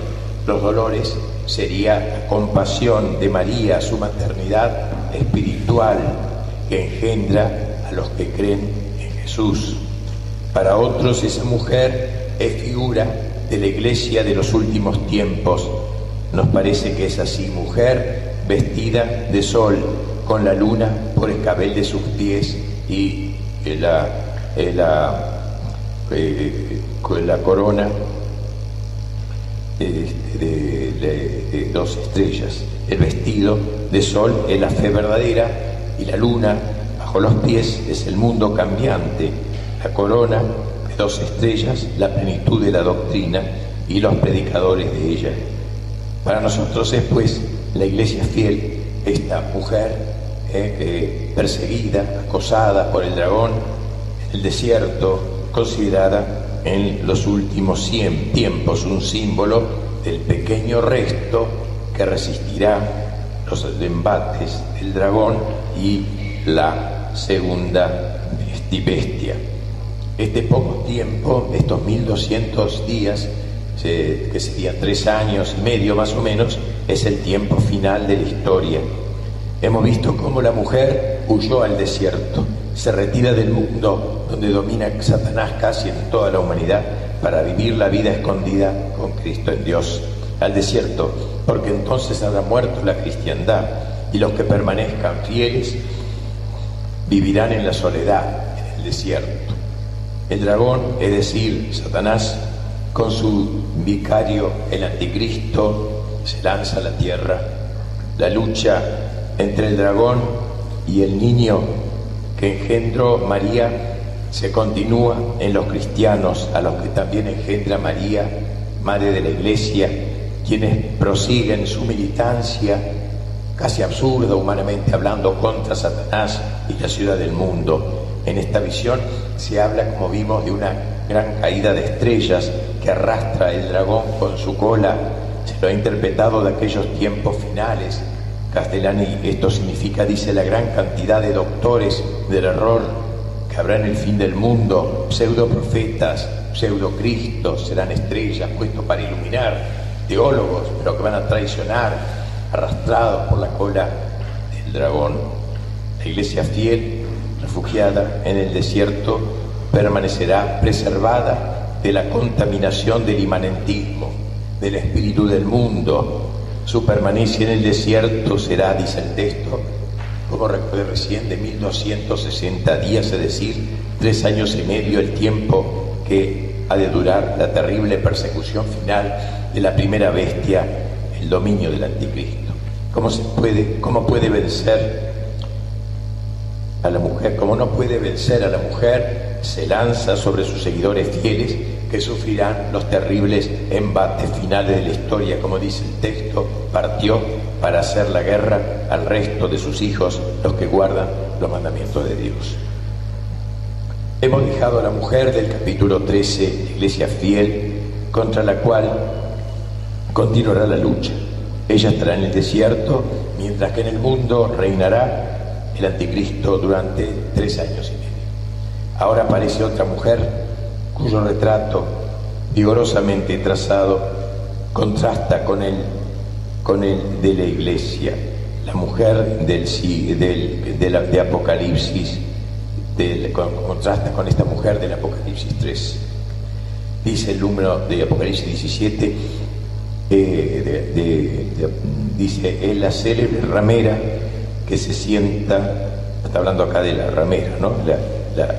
S2: Los dolores sería la compasión de María, su maternidad espiritual, que engendra a los que creen en Jesús. Para otros esa mujer es figura de la iglesia de los últimos tiempos. Nos parece que es así, mujer vestida de sol, con la luna por el cabel de sus pies y la, la, eh, con la corona de, dos estrellas. El vestido de sol es la fe verdadera y la luna bajo los pies es el mundo cambiante. La corona de dos estrellas, la plenitud de la doctrina y los predicadores de ella. Para nosotros es pues la iglesia fiel, esta mujer eh, perseguida, acosada por el dragón el desierto, considerada en los últimos 100 tiempos un símbolo del pequeño resto que resistirá los embates del dragón y la segunda bestia. Este poco tiempo, estos 1200 días, que serían tres años y medio más o menos, es el tiempo final de la historia. Hemos visto cómo la mujer huyó al desierto, se retira del mundo donde domina Satanás casi en toda la humanidad para vivir la vida escondida con Cristo en Dios al desierto, porque entonces habrá muerto la cristiandad y los que permanezcan fieles vivirán en la soledad, en el desierto. El dragón, es decir, Satanás, con su vicario, el anticristo, se lanza a la tierra. La lucha entre el dragón y el niño que engendró María se continúa en los cristianos, a los que también engendra María, Madre de la Iglesia, quienes prosiguen su militancia casi absurda humanamente hablando contra Satanás y la ciudad del mundo. En esta visión se habla, como vimos, de una gran caída de estrellas que arrastra el dragón con su cola. Se lo ha interpretado de aquellos tiempos finales Castellani, esto significa, dice, la gran cantidad de doctores del error que habrá en el fin del mundo, pseudo profetas, pseudo cristos, serán estrellas puestos para iluminar, teólogos, pero que van a traicionar, arrastrados por la cola del dragón. La iglesia fiel, refugiada en el desierto, permanecerá preservada de la contaminación del imanentismo, del espíritu del mundo, su permanencia en el desierto será, dice el texto, como recuerdo recién, de 1260 días, es decir, tres años y medio el tiempo que ha de durar la terrible persecución final de la primera bestia, el dominio del anticristo. ¿Cómo se puede, cómo puede vencer a la mujer? ¿Cómo no puede vencer a la mujer? Se lanza sobre sus seguidores fieles que sufrirán los terribles embates finales de la historia, como dice el texto, partió para hacer la guerra al resto de sus hijos, los que guardan los mandamientos de Dios. Hemos dejado a la mujer del capítulo 13, iglesia fiel, contra la cual continuará la lucha. Ella estará en el desierto, mientras que en el mundo reinará el anticristo durante tres años y medio. Ahora aparece otra mujer cuyo retrato vigorosamente trazado contrasta con el, con el de la iglesia, la mujer del, del, de, Apocalipsis, del, contrasta con esta mujer del Apocalipsis 3. Dice el número de Apocalipsis 17, eh, dice, es la célebre ramera que se sienta, está hablando acá de la ramera, ¿no? la,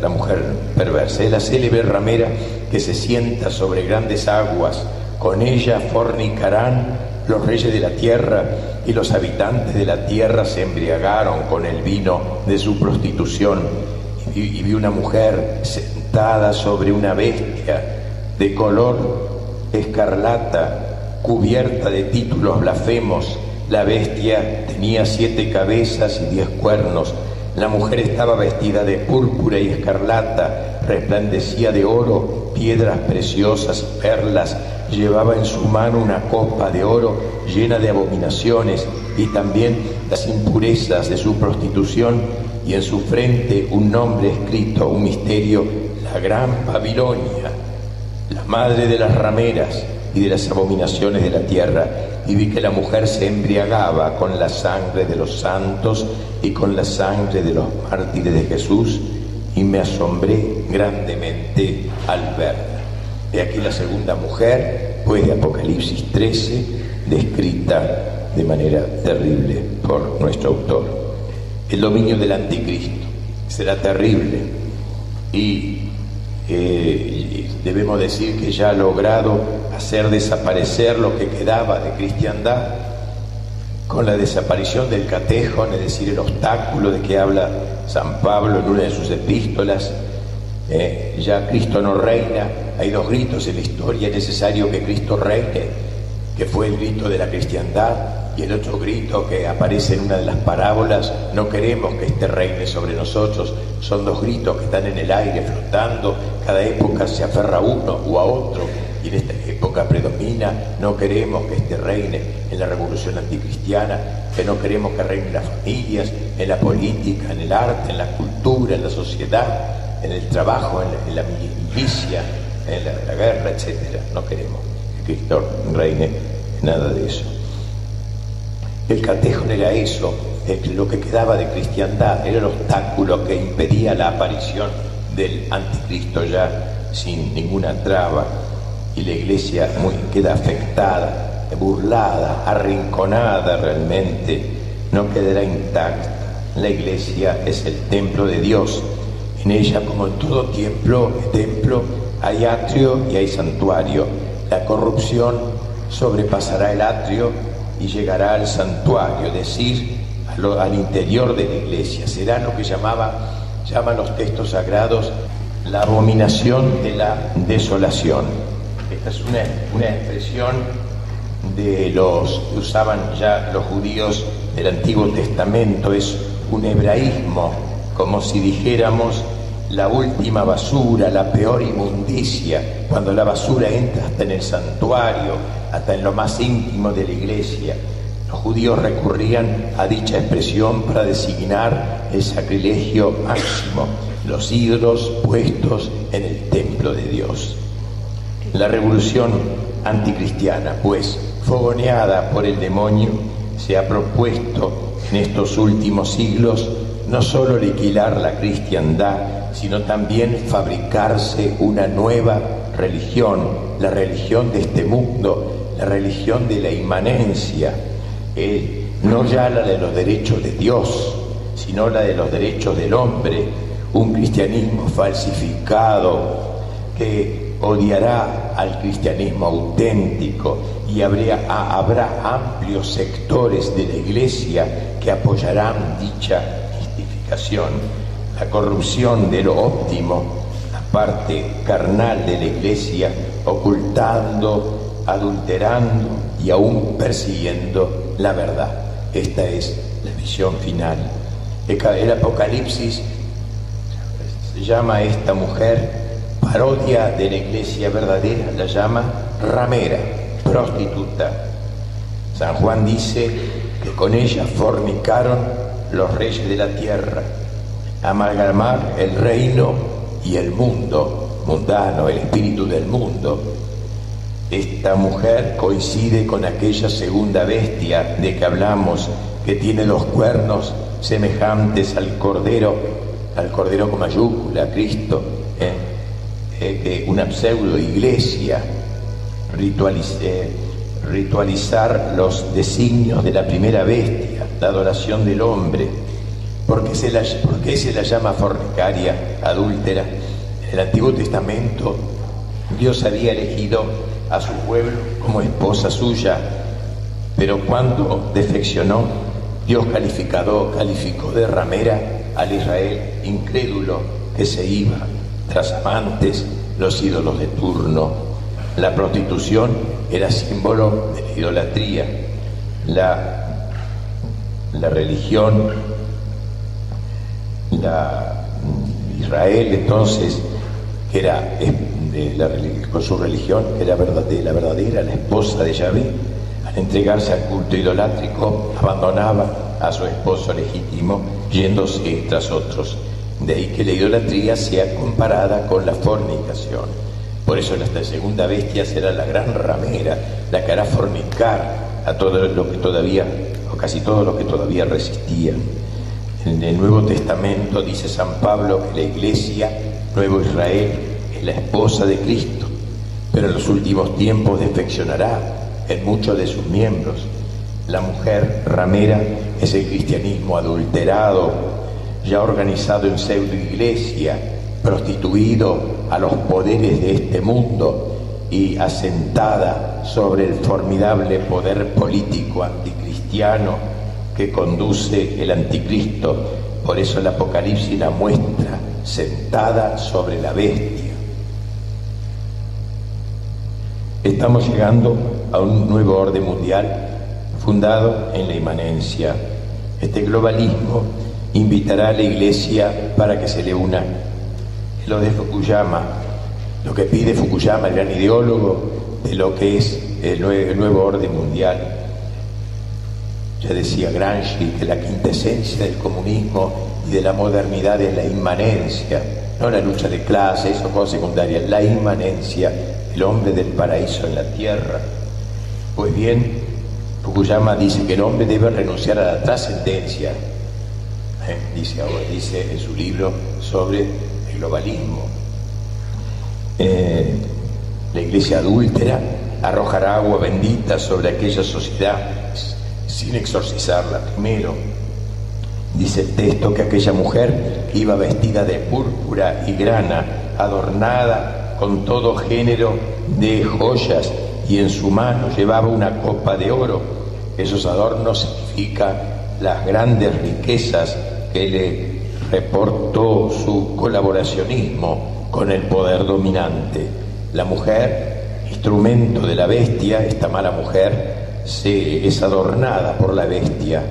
S2: mujer perversa. Es la célebre ramera que se sienta sobre grandes aguas. Con ella fornicarán los reyes de la tierra y los habitantes de la tierra se embriagaron con el vino de su prostitución. Y, y vi una mujer sentada sobre una bestia de color escarlata, cubierta de títulos blasfemos. La bestia tenía siete cabezas y diez cuernos la mujer estaba vestida de púrpura y escarlata, resplandecía de oro, piedras preciosas y perlas, llevaba en su mano una copa de oro llena de abominaciones y también las impurezas de su prostitución y en su frente un nombre escrito, un misterio, la gran Babilonia, la madre de las rameras y de las abominaciones de la tierra, y vi que la mujer se embriagaba con la sangre de los santos y con la sangre de los mártires de Jesús, y me asombré grandemente al verla. De aquí la segunda mujer, pues de Apocalipsis 13, descrita de manera terrible por nuestro autor. El dominio del anticristo será terrible y eh, debemos decir que ya ha logrado hacer desaparecer lo que quedaba de cristiandad con la desaparición del catejón, es decir, el obstáculo de que habla San Pablo en una de sus epístolas. Eh, ya Cristo no reina, hay dos gritos en la historia, es necesario que Cristo reine, que fue el grito de la cristiandad, y el otro grito que aparece en una de las parábolas, no queremos que este reine sobre nosotros, son dos gritos que están en el aire flotando, cada época se aferra a uno o a otro, y en esta época predomina, no queremos que este reine en la revolución anticristiana, que no queremos que reine en las familias, en la política, en el arte, en la cultura, en la sociedad, en el trabajo, en la, milicia, en la, la guerra, etc. No queremos que Cristo reine nada de eso. El catejón era eso, lo que quedaba de cristiandad, era el obstáculo que impedía la aparición del anticristo ya sin ninguna traba y la iglesia muy, queda afectada, burlada, arrinconada realmente, no quedará intacta. La iglesia es el templo de Dios. En ella, como en todo templo, templo hay atrio y hay santuario. La corrupción sobrepasará el atrio y llegará al santuario, es decir, al interior de la iglesia. Será lo que llamaba, llaman los textos sagrados la abominación de la desolación. Esta es una, una expresión de los que usaban ya los judíos del Antiguo Testamento, es un hebraísmo, como si dijéramos la última basura, la peor inmundicia, cuando la basura entra hasta en el santuario, hasta en lo más íntimo de la iglesia. Los judíos recurrían a dicha expresión para designar el sacrilegio máximo, los ídolos puestos en el templo de Dios. La revolución anticristiana, pues, fogoneada por el demonio, se ha propuesto en estos últimos siglos no solo liquidar la cristiandad, sino también fabricarse una nueva religión, la religión de este mundo, la religión de la inmanencia, eh, no ya la de los derechos de Dios, sino la de los derechos del hombre, un cristianismo falsificado que odiará al cristianismo auténtico y habrá amplios sectores de la iglesia que apoyarán dicha la corrupción de lo óptimo, la parte carnal de la iglesia, ocultando, adulterando y aún persiguiendo la verdad. Esta es la visión final. El Apocalipsis llama a esta mujer parodia de la iglesia verdadera, la llama ramera, prostituta. San Juan dice que con ella fornicaron los reyes de la tierra, amalgamar el reino y el mundo mundano, el espíritu del mundo. Esta mujer coincide con aquella segunda bestia de que hablamos, que tiene los cuernos semejantes al cordero, al cordero con mayúscula, Cristo, ¿eh? Eh, una pseudo iglesia, ritualizar los designios de la primera bestia la adoración del hombre. Porque se la, ¿Por qué se la llama fornicaria, adúltera? En el Antiguo Testamento Dios había elegido a su pueblo como esposa suya, pero cuando defeccionó, Dios calificado, calificó de ramera al Israel incrédulo que se iba tras amantes, los ídolos de turno. La prostitución era símbolo de la idolatría. La la religión, Israel entonces, que era con su religión, era verdadera, la verdadera, la esposa de Yahvé, al entregarse al culto idolátrico, abandonaba a su esposo legítimo, yéndose tras otros. De ahí que la idolatría sea comparada con la fornicación. Por eso la segunda bestia será la gran ramera, la que hará fornicar a todo lo que todavía, o casi todo lo que todavía resistía. En el Nuevo Testamento dice San Pablo que la iglesia, Nuevo Israel, es la esposa de Cristo, pero en los últimos tiempos defeccionará en muchos de sus miembros. La mujer ramera es el cristianismo adulterado, ya organizado en pseudo iglesia, prostituido a los poderes de este mundo y asentada sobre el formidable poder político anticristiano que conduce el anticristo. Por eso el Apocalipsis la muestra sentada sobre la bestia. Estamos llegando a un nuevo orden mundial fundado en la inmanencia. Este globalismo invitará a la Iglesia para que se le una lo de Fukuyama, lo que pide Fukuyama, el gran ideólogo de lo que es el, nuevo orden mundial. Ya decía Gramsci que la quintesencia del comunismo y de la modernidad es la inmanencia, no la lucha de clases o cosas secundarias, la inmanencia, el hombre del paraíso en la tierra. Pues bien, Fukuyama dice que el hombre debe renunciar a la trascendencia, ¿eh? dice, dice en su libro sobre globalismo. Eh, la iglesia adúltera arrojará agua bendita sobre aquella sociedad sin exorcizarla primero. Dice el texto que aquella mujer iba vestida de púrpura y grana, adornada con todo género de joyas y en su mano llevaba una copa de oro. Esos adornos significan las grandes riquezas que le reportó su colaboracionismo con el poder dominante. La mujer, instrumento de la bestia, esta mala mujer, se, es adornada por la bestia,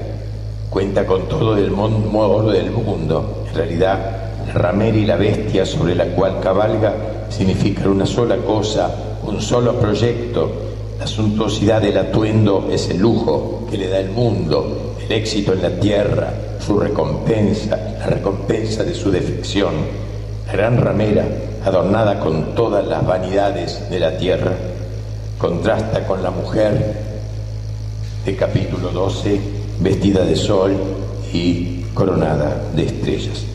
S2: cuenta con todo el modo del mundo. En realidad, la ramera y la bestia sobre la cual cabalga significan una sola cosa, un solo proyecto. La suntuosidad del atuendo es el lujo que le da el mundo, el éxito en la tierra, su recompensa, la recompensa de su defección. La gran ramera, adornada con todas las vanidades de la tierra, contrasta con la mujer de capítulo 12, vestida de sol y coronada de estrellas.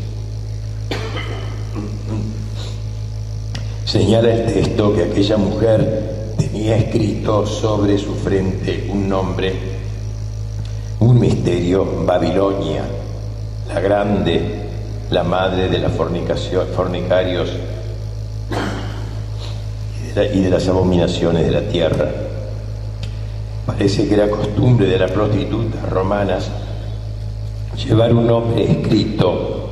S2: Señala el texto que aquella mujer tenía escrito sobre su frente un nombre, un misterio, Babilonia, la grande, la madre de la fornicación, fornicarios y de, las abominaciones de la tierra. Parece que era costumbre de las prostitutas romanas llevar un nombre escrito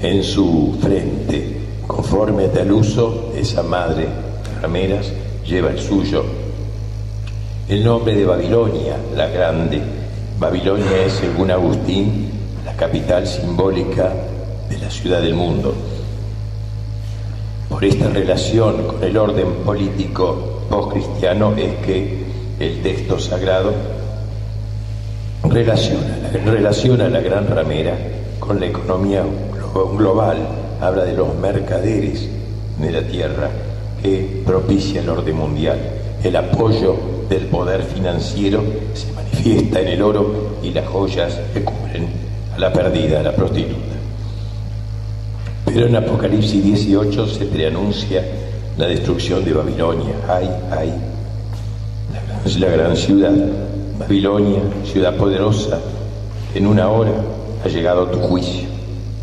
S2: en su frente, conforme al uso de esa madre rameras, lleva el suyo. El nombre de Babilonia, la grande, Babilonia es, según Agustín, la capital simbólica de la ciudad del mundo. Por esta relación con el orden político post-cristiano es que el texto sagrado relaciona, relaciona la gran ramera con la economía global, habla de los mercaderes de la tierra que propicia el orden mundial, el apoyo del poder financiero se fiesta en el oro y las joyas que cubren a la perdida, a la prostituta. Pero en Apocalipsis 18 se preanuncia la destrucción de Babilonia. Ay, ay, la gran, ciudad, Babilonia, ciudad poderosa, en una hora ha llegado tu juicio.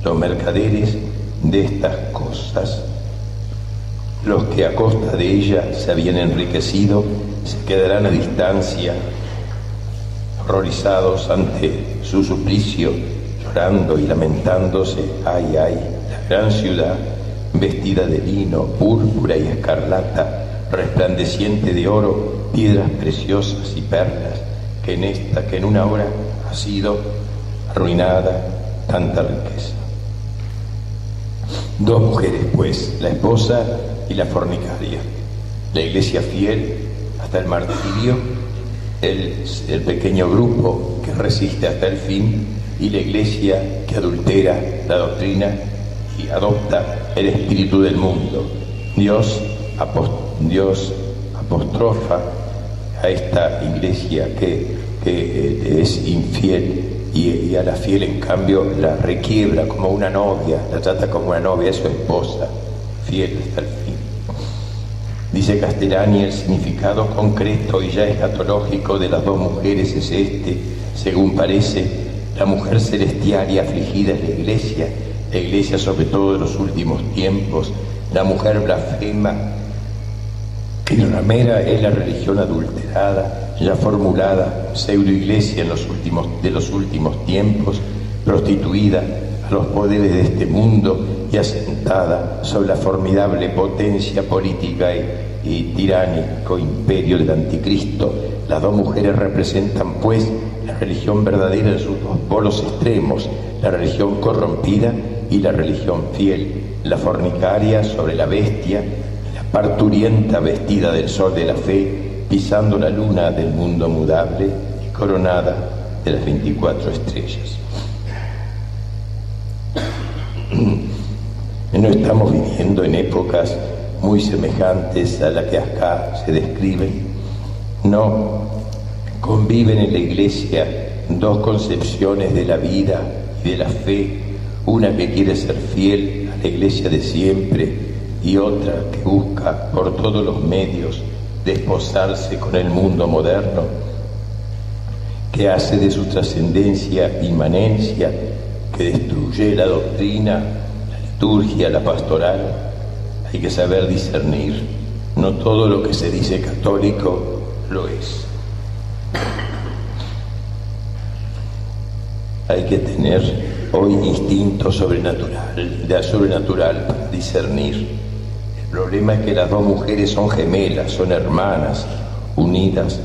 S2: Los mercaderes de estas cosas, los que a costa de ella se habían enriquecido, se quedarán a distancia horrorizados ante su suplicio, llorando y lamentándose, ay, ay, la gran ciudad, vestida de lino, púrpura y escarlata, resplandeciente de oro, piedras preciosas y perlas, que en esta, que en una hora ha sido arruinada tanta riqueza. Dos mujeres, pues, la esposa y la fornicaria, la iglesia fiel hasta el martirio el, pequeño grupo que resiste hasta el fin y la iglesia que adultera la doctrina y adopta el espíritu del mundo. Dios, Dios apostrofa a esta iglesia que, que es infiel y, a la fiel en cambio la requiebra como una novia, la trata como una novia, es su esposa, fiel hasta el fin. Dice Castellani, el significado concreto y ya escatológico de las dos mujeres es este, según parece, la mujer celestial y afligida es la iglesia, la iglesia sobre todo en los últimos tiempos, la mujer blasfema y ramera es la religión adulterada, ya formulada pseudo iglesia en los últimos, de los últimos tiempos, prostituida a los poderes de este mundo y asentada sobre la formidable potencia política y, tiránico imperio del anticristo. Las dos mujeres representan, pues, la religión verdadera en sus dos polos extremos, la religión corrompida y la religión fiel, la fornicaria sobre la bestia, parturienta vestida del sol de la fe, pisando la luna del mundo mudable y coronada de las 24 estrellas. No estamos viviendo en épocas muy semejantes a las que acá se describen. No, conviven en la iglesia dos concepciones de la vida y de la fe, una que quiere ser fiel a la iglesia de siempre y otra que busca por todos los medios desposarse con el mundo moderno, que hace de su trascendencia inmanencia, que destruye la doctrina, la liturgia, la pastoral. Hay que saber discernir. No todo lo que se dice católico lo es. Hay que tener hoy instinto sobrenatural, de sobrenatural para discernir el problema es que las dos mujeres son gemelas, son hermanas, unidas,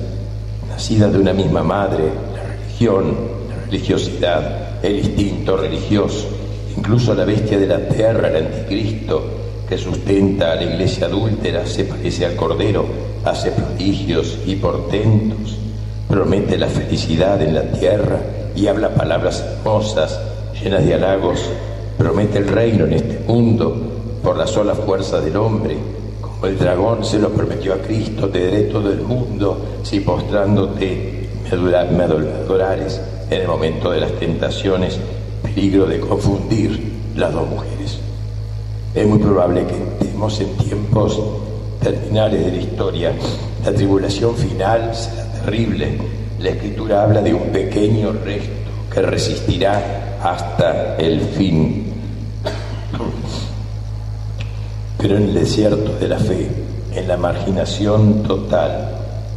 S2: nacidas de una misma madre, la religión, la religiosidad, el instinto religioso, incluso la bestia de la tierra, el anticristo, que sustenta a la iglesia adúltera, se parece al Cordero, hace prodigios y portentos, promete la felicidad en la tierra y habla palabras hermosas, llenas de halagos, promete el reino en este mundo por la sola fuerza del hombre, como el dragón se lo prometió a Cristo, te daré todo el mundo si postrándote me adorares en el momento de las tentaciones, peligro de confundir las dos mujeres. Es muy probable que estemos en tiempos terminales de la historia. La tribulación final será terrible. La escritura habla de un pequeño resto que resistirá hasta el fin pero en el desierto de la fe, en la marginación total,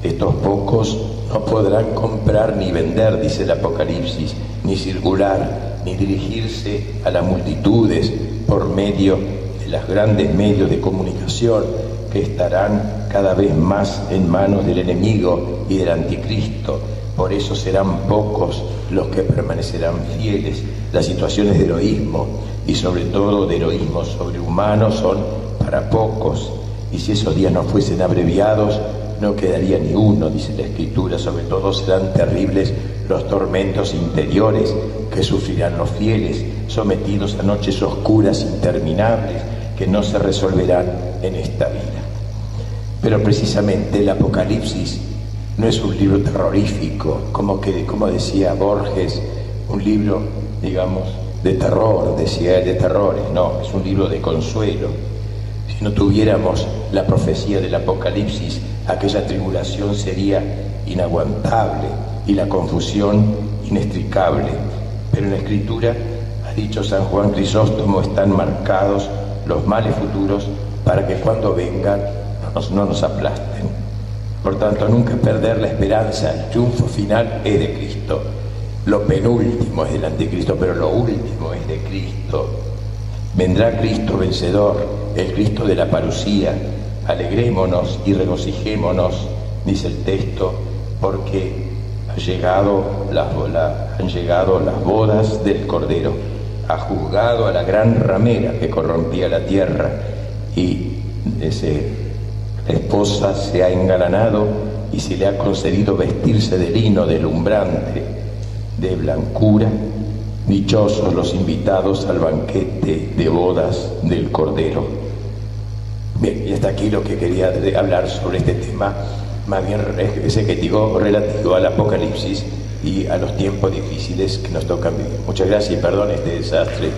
S2: estos pocos no podrán comprar ni vender, dice el Apocalipsis, ni circular, ni dirigirse a las multitudes por medio de los grandes medios de comunicación que estarán cada vez más en manos del enemigo y del anticristo. Por eso serán pocos los que permanecerán fieles. Las situaciones de heroísmo y sobre todo de heroísmo sobrehumano son para pocos, y si esos días no fuesen abreviados, no quedaría ni uno, dice la Escritura, sobre todo serán terribles los tormentos interiores que sufrirán los fieles, sometidos a noches oscuras interminables que no se resolverán en esta vida. Pero precisamente el Apocalipsis no es un libro terrorífico, como, que, como decía Borges, un libro, digamos, de terror, decía él, de terrores, no, es un libro de consuelo, si no tuviéramos la profecía del Apocalipsis, aquella tribulación sería inaguantable y la confusión inextricable. Pero en la Escritura, ha dicho San Juan Crisóstomo, están marcados los males futuros para que cuando vengan no nos, no nos aplasten. Por tanto, nunca perder la esperanza, el triunfo final es de Cristo. Lo penúltimo es del anticristo, pero lo último es de Cristo. Vendrá Cristo vencedor, el Cristo de la parucía. Alegrémonos y regocijémonos, dice el texto, porque han llegado las, han llegado las bodas del Cordero. Ha juzgado a la gran ramera que corrompía la tierra y ese, la esposa se ha engalanado y se le ha concedido vestirse de lino delumbrante, de blancura Dichosos los invitados al banquete de bodas del Cordero.
S1: Bien, y hasta aquí lo que quería hablar sobre este tema, más bien ese que digo relativo al apocalipsis y a los tiempos difíciles que nos tocan vivir. Muchas gracias y perdón este desastre.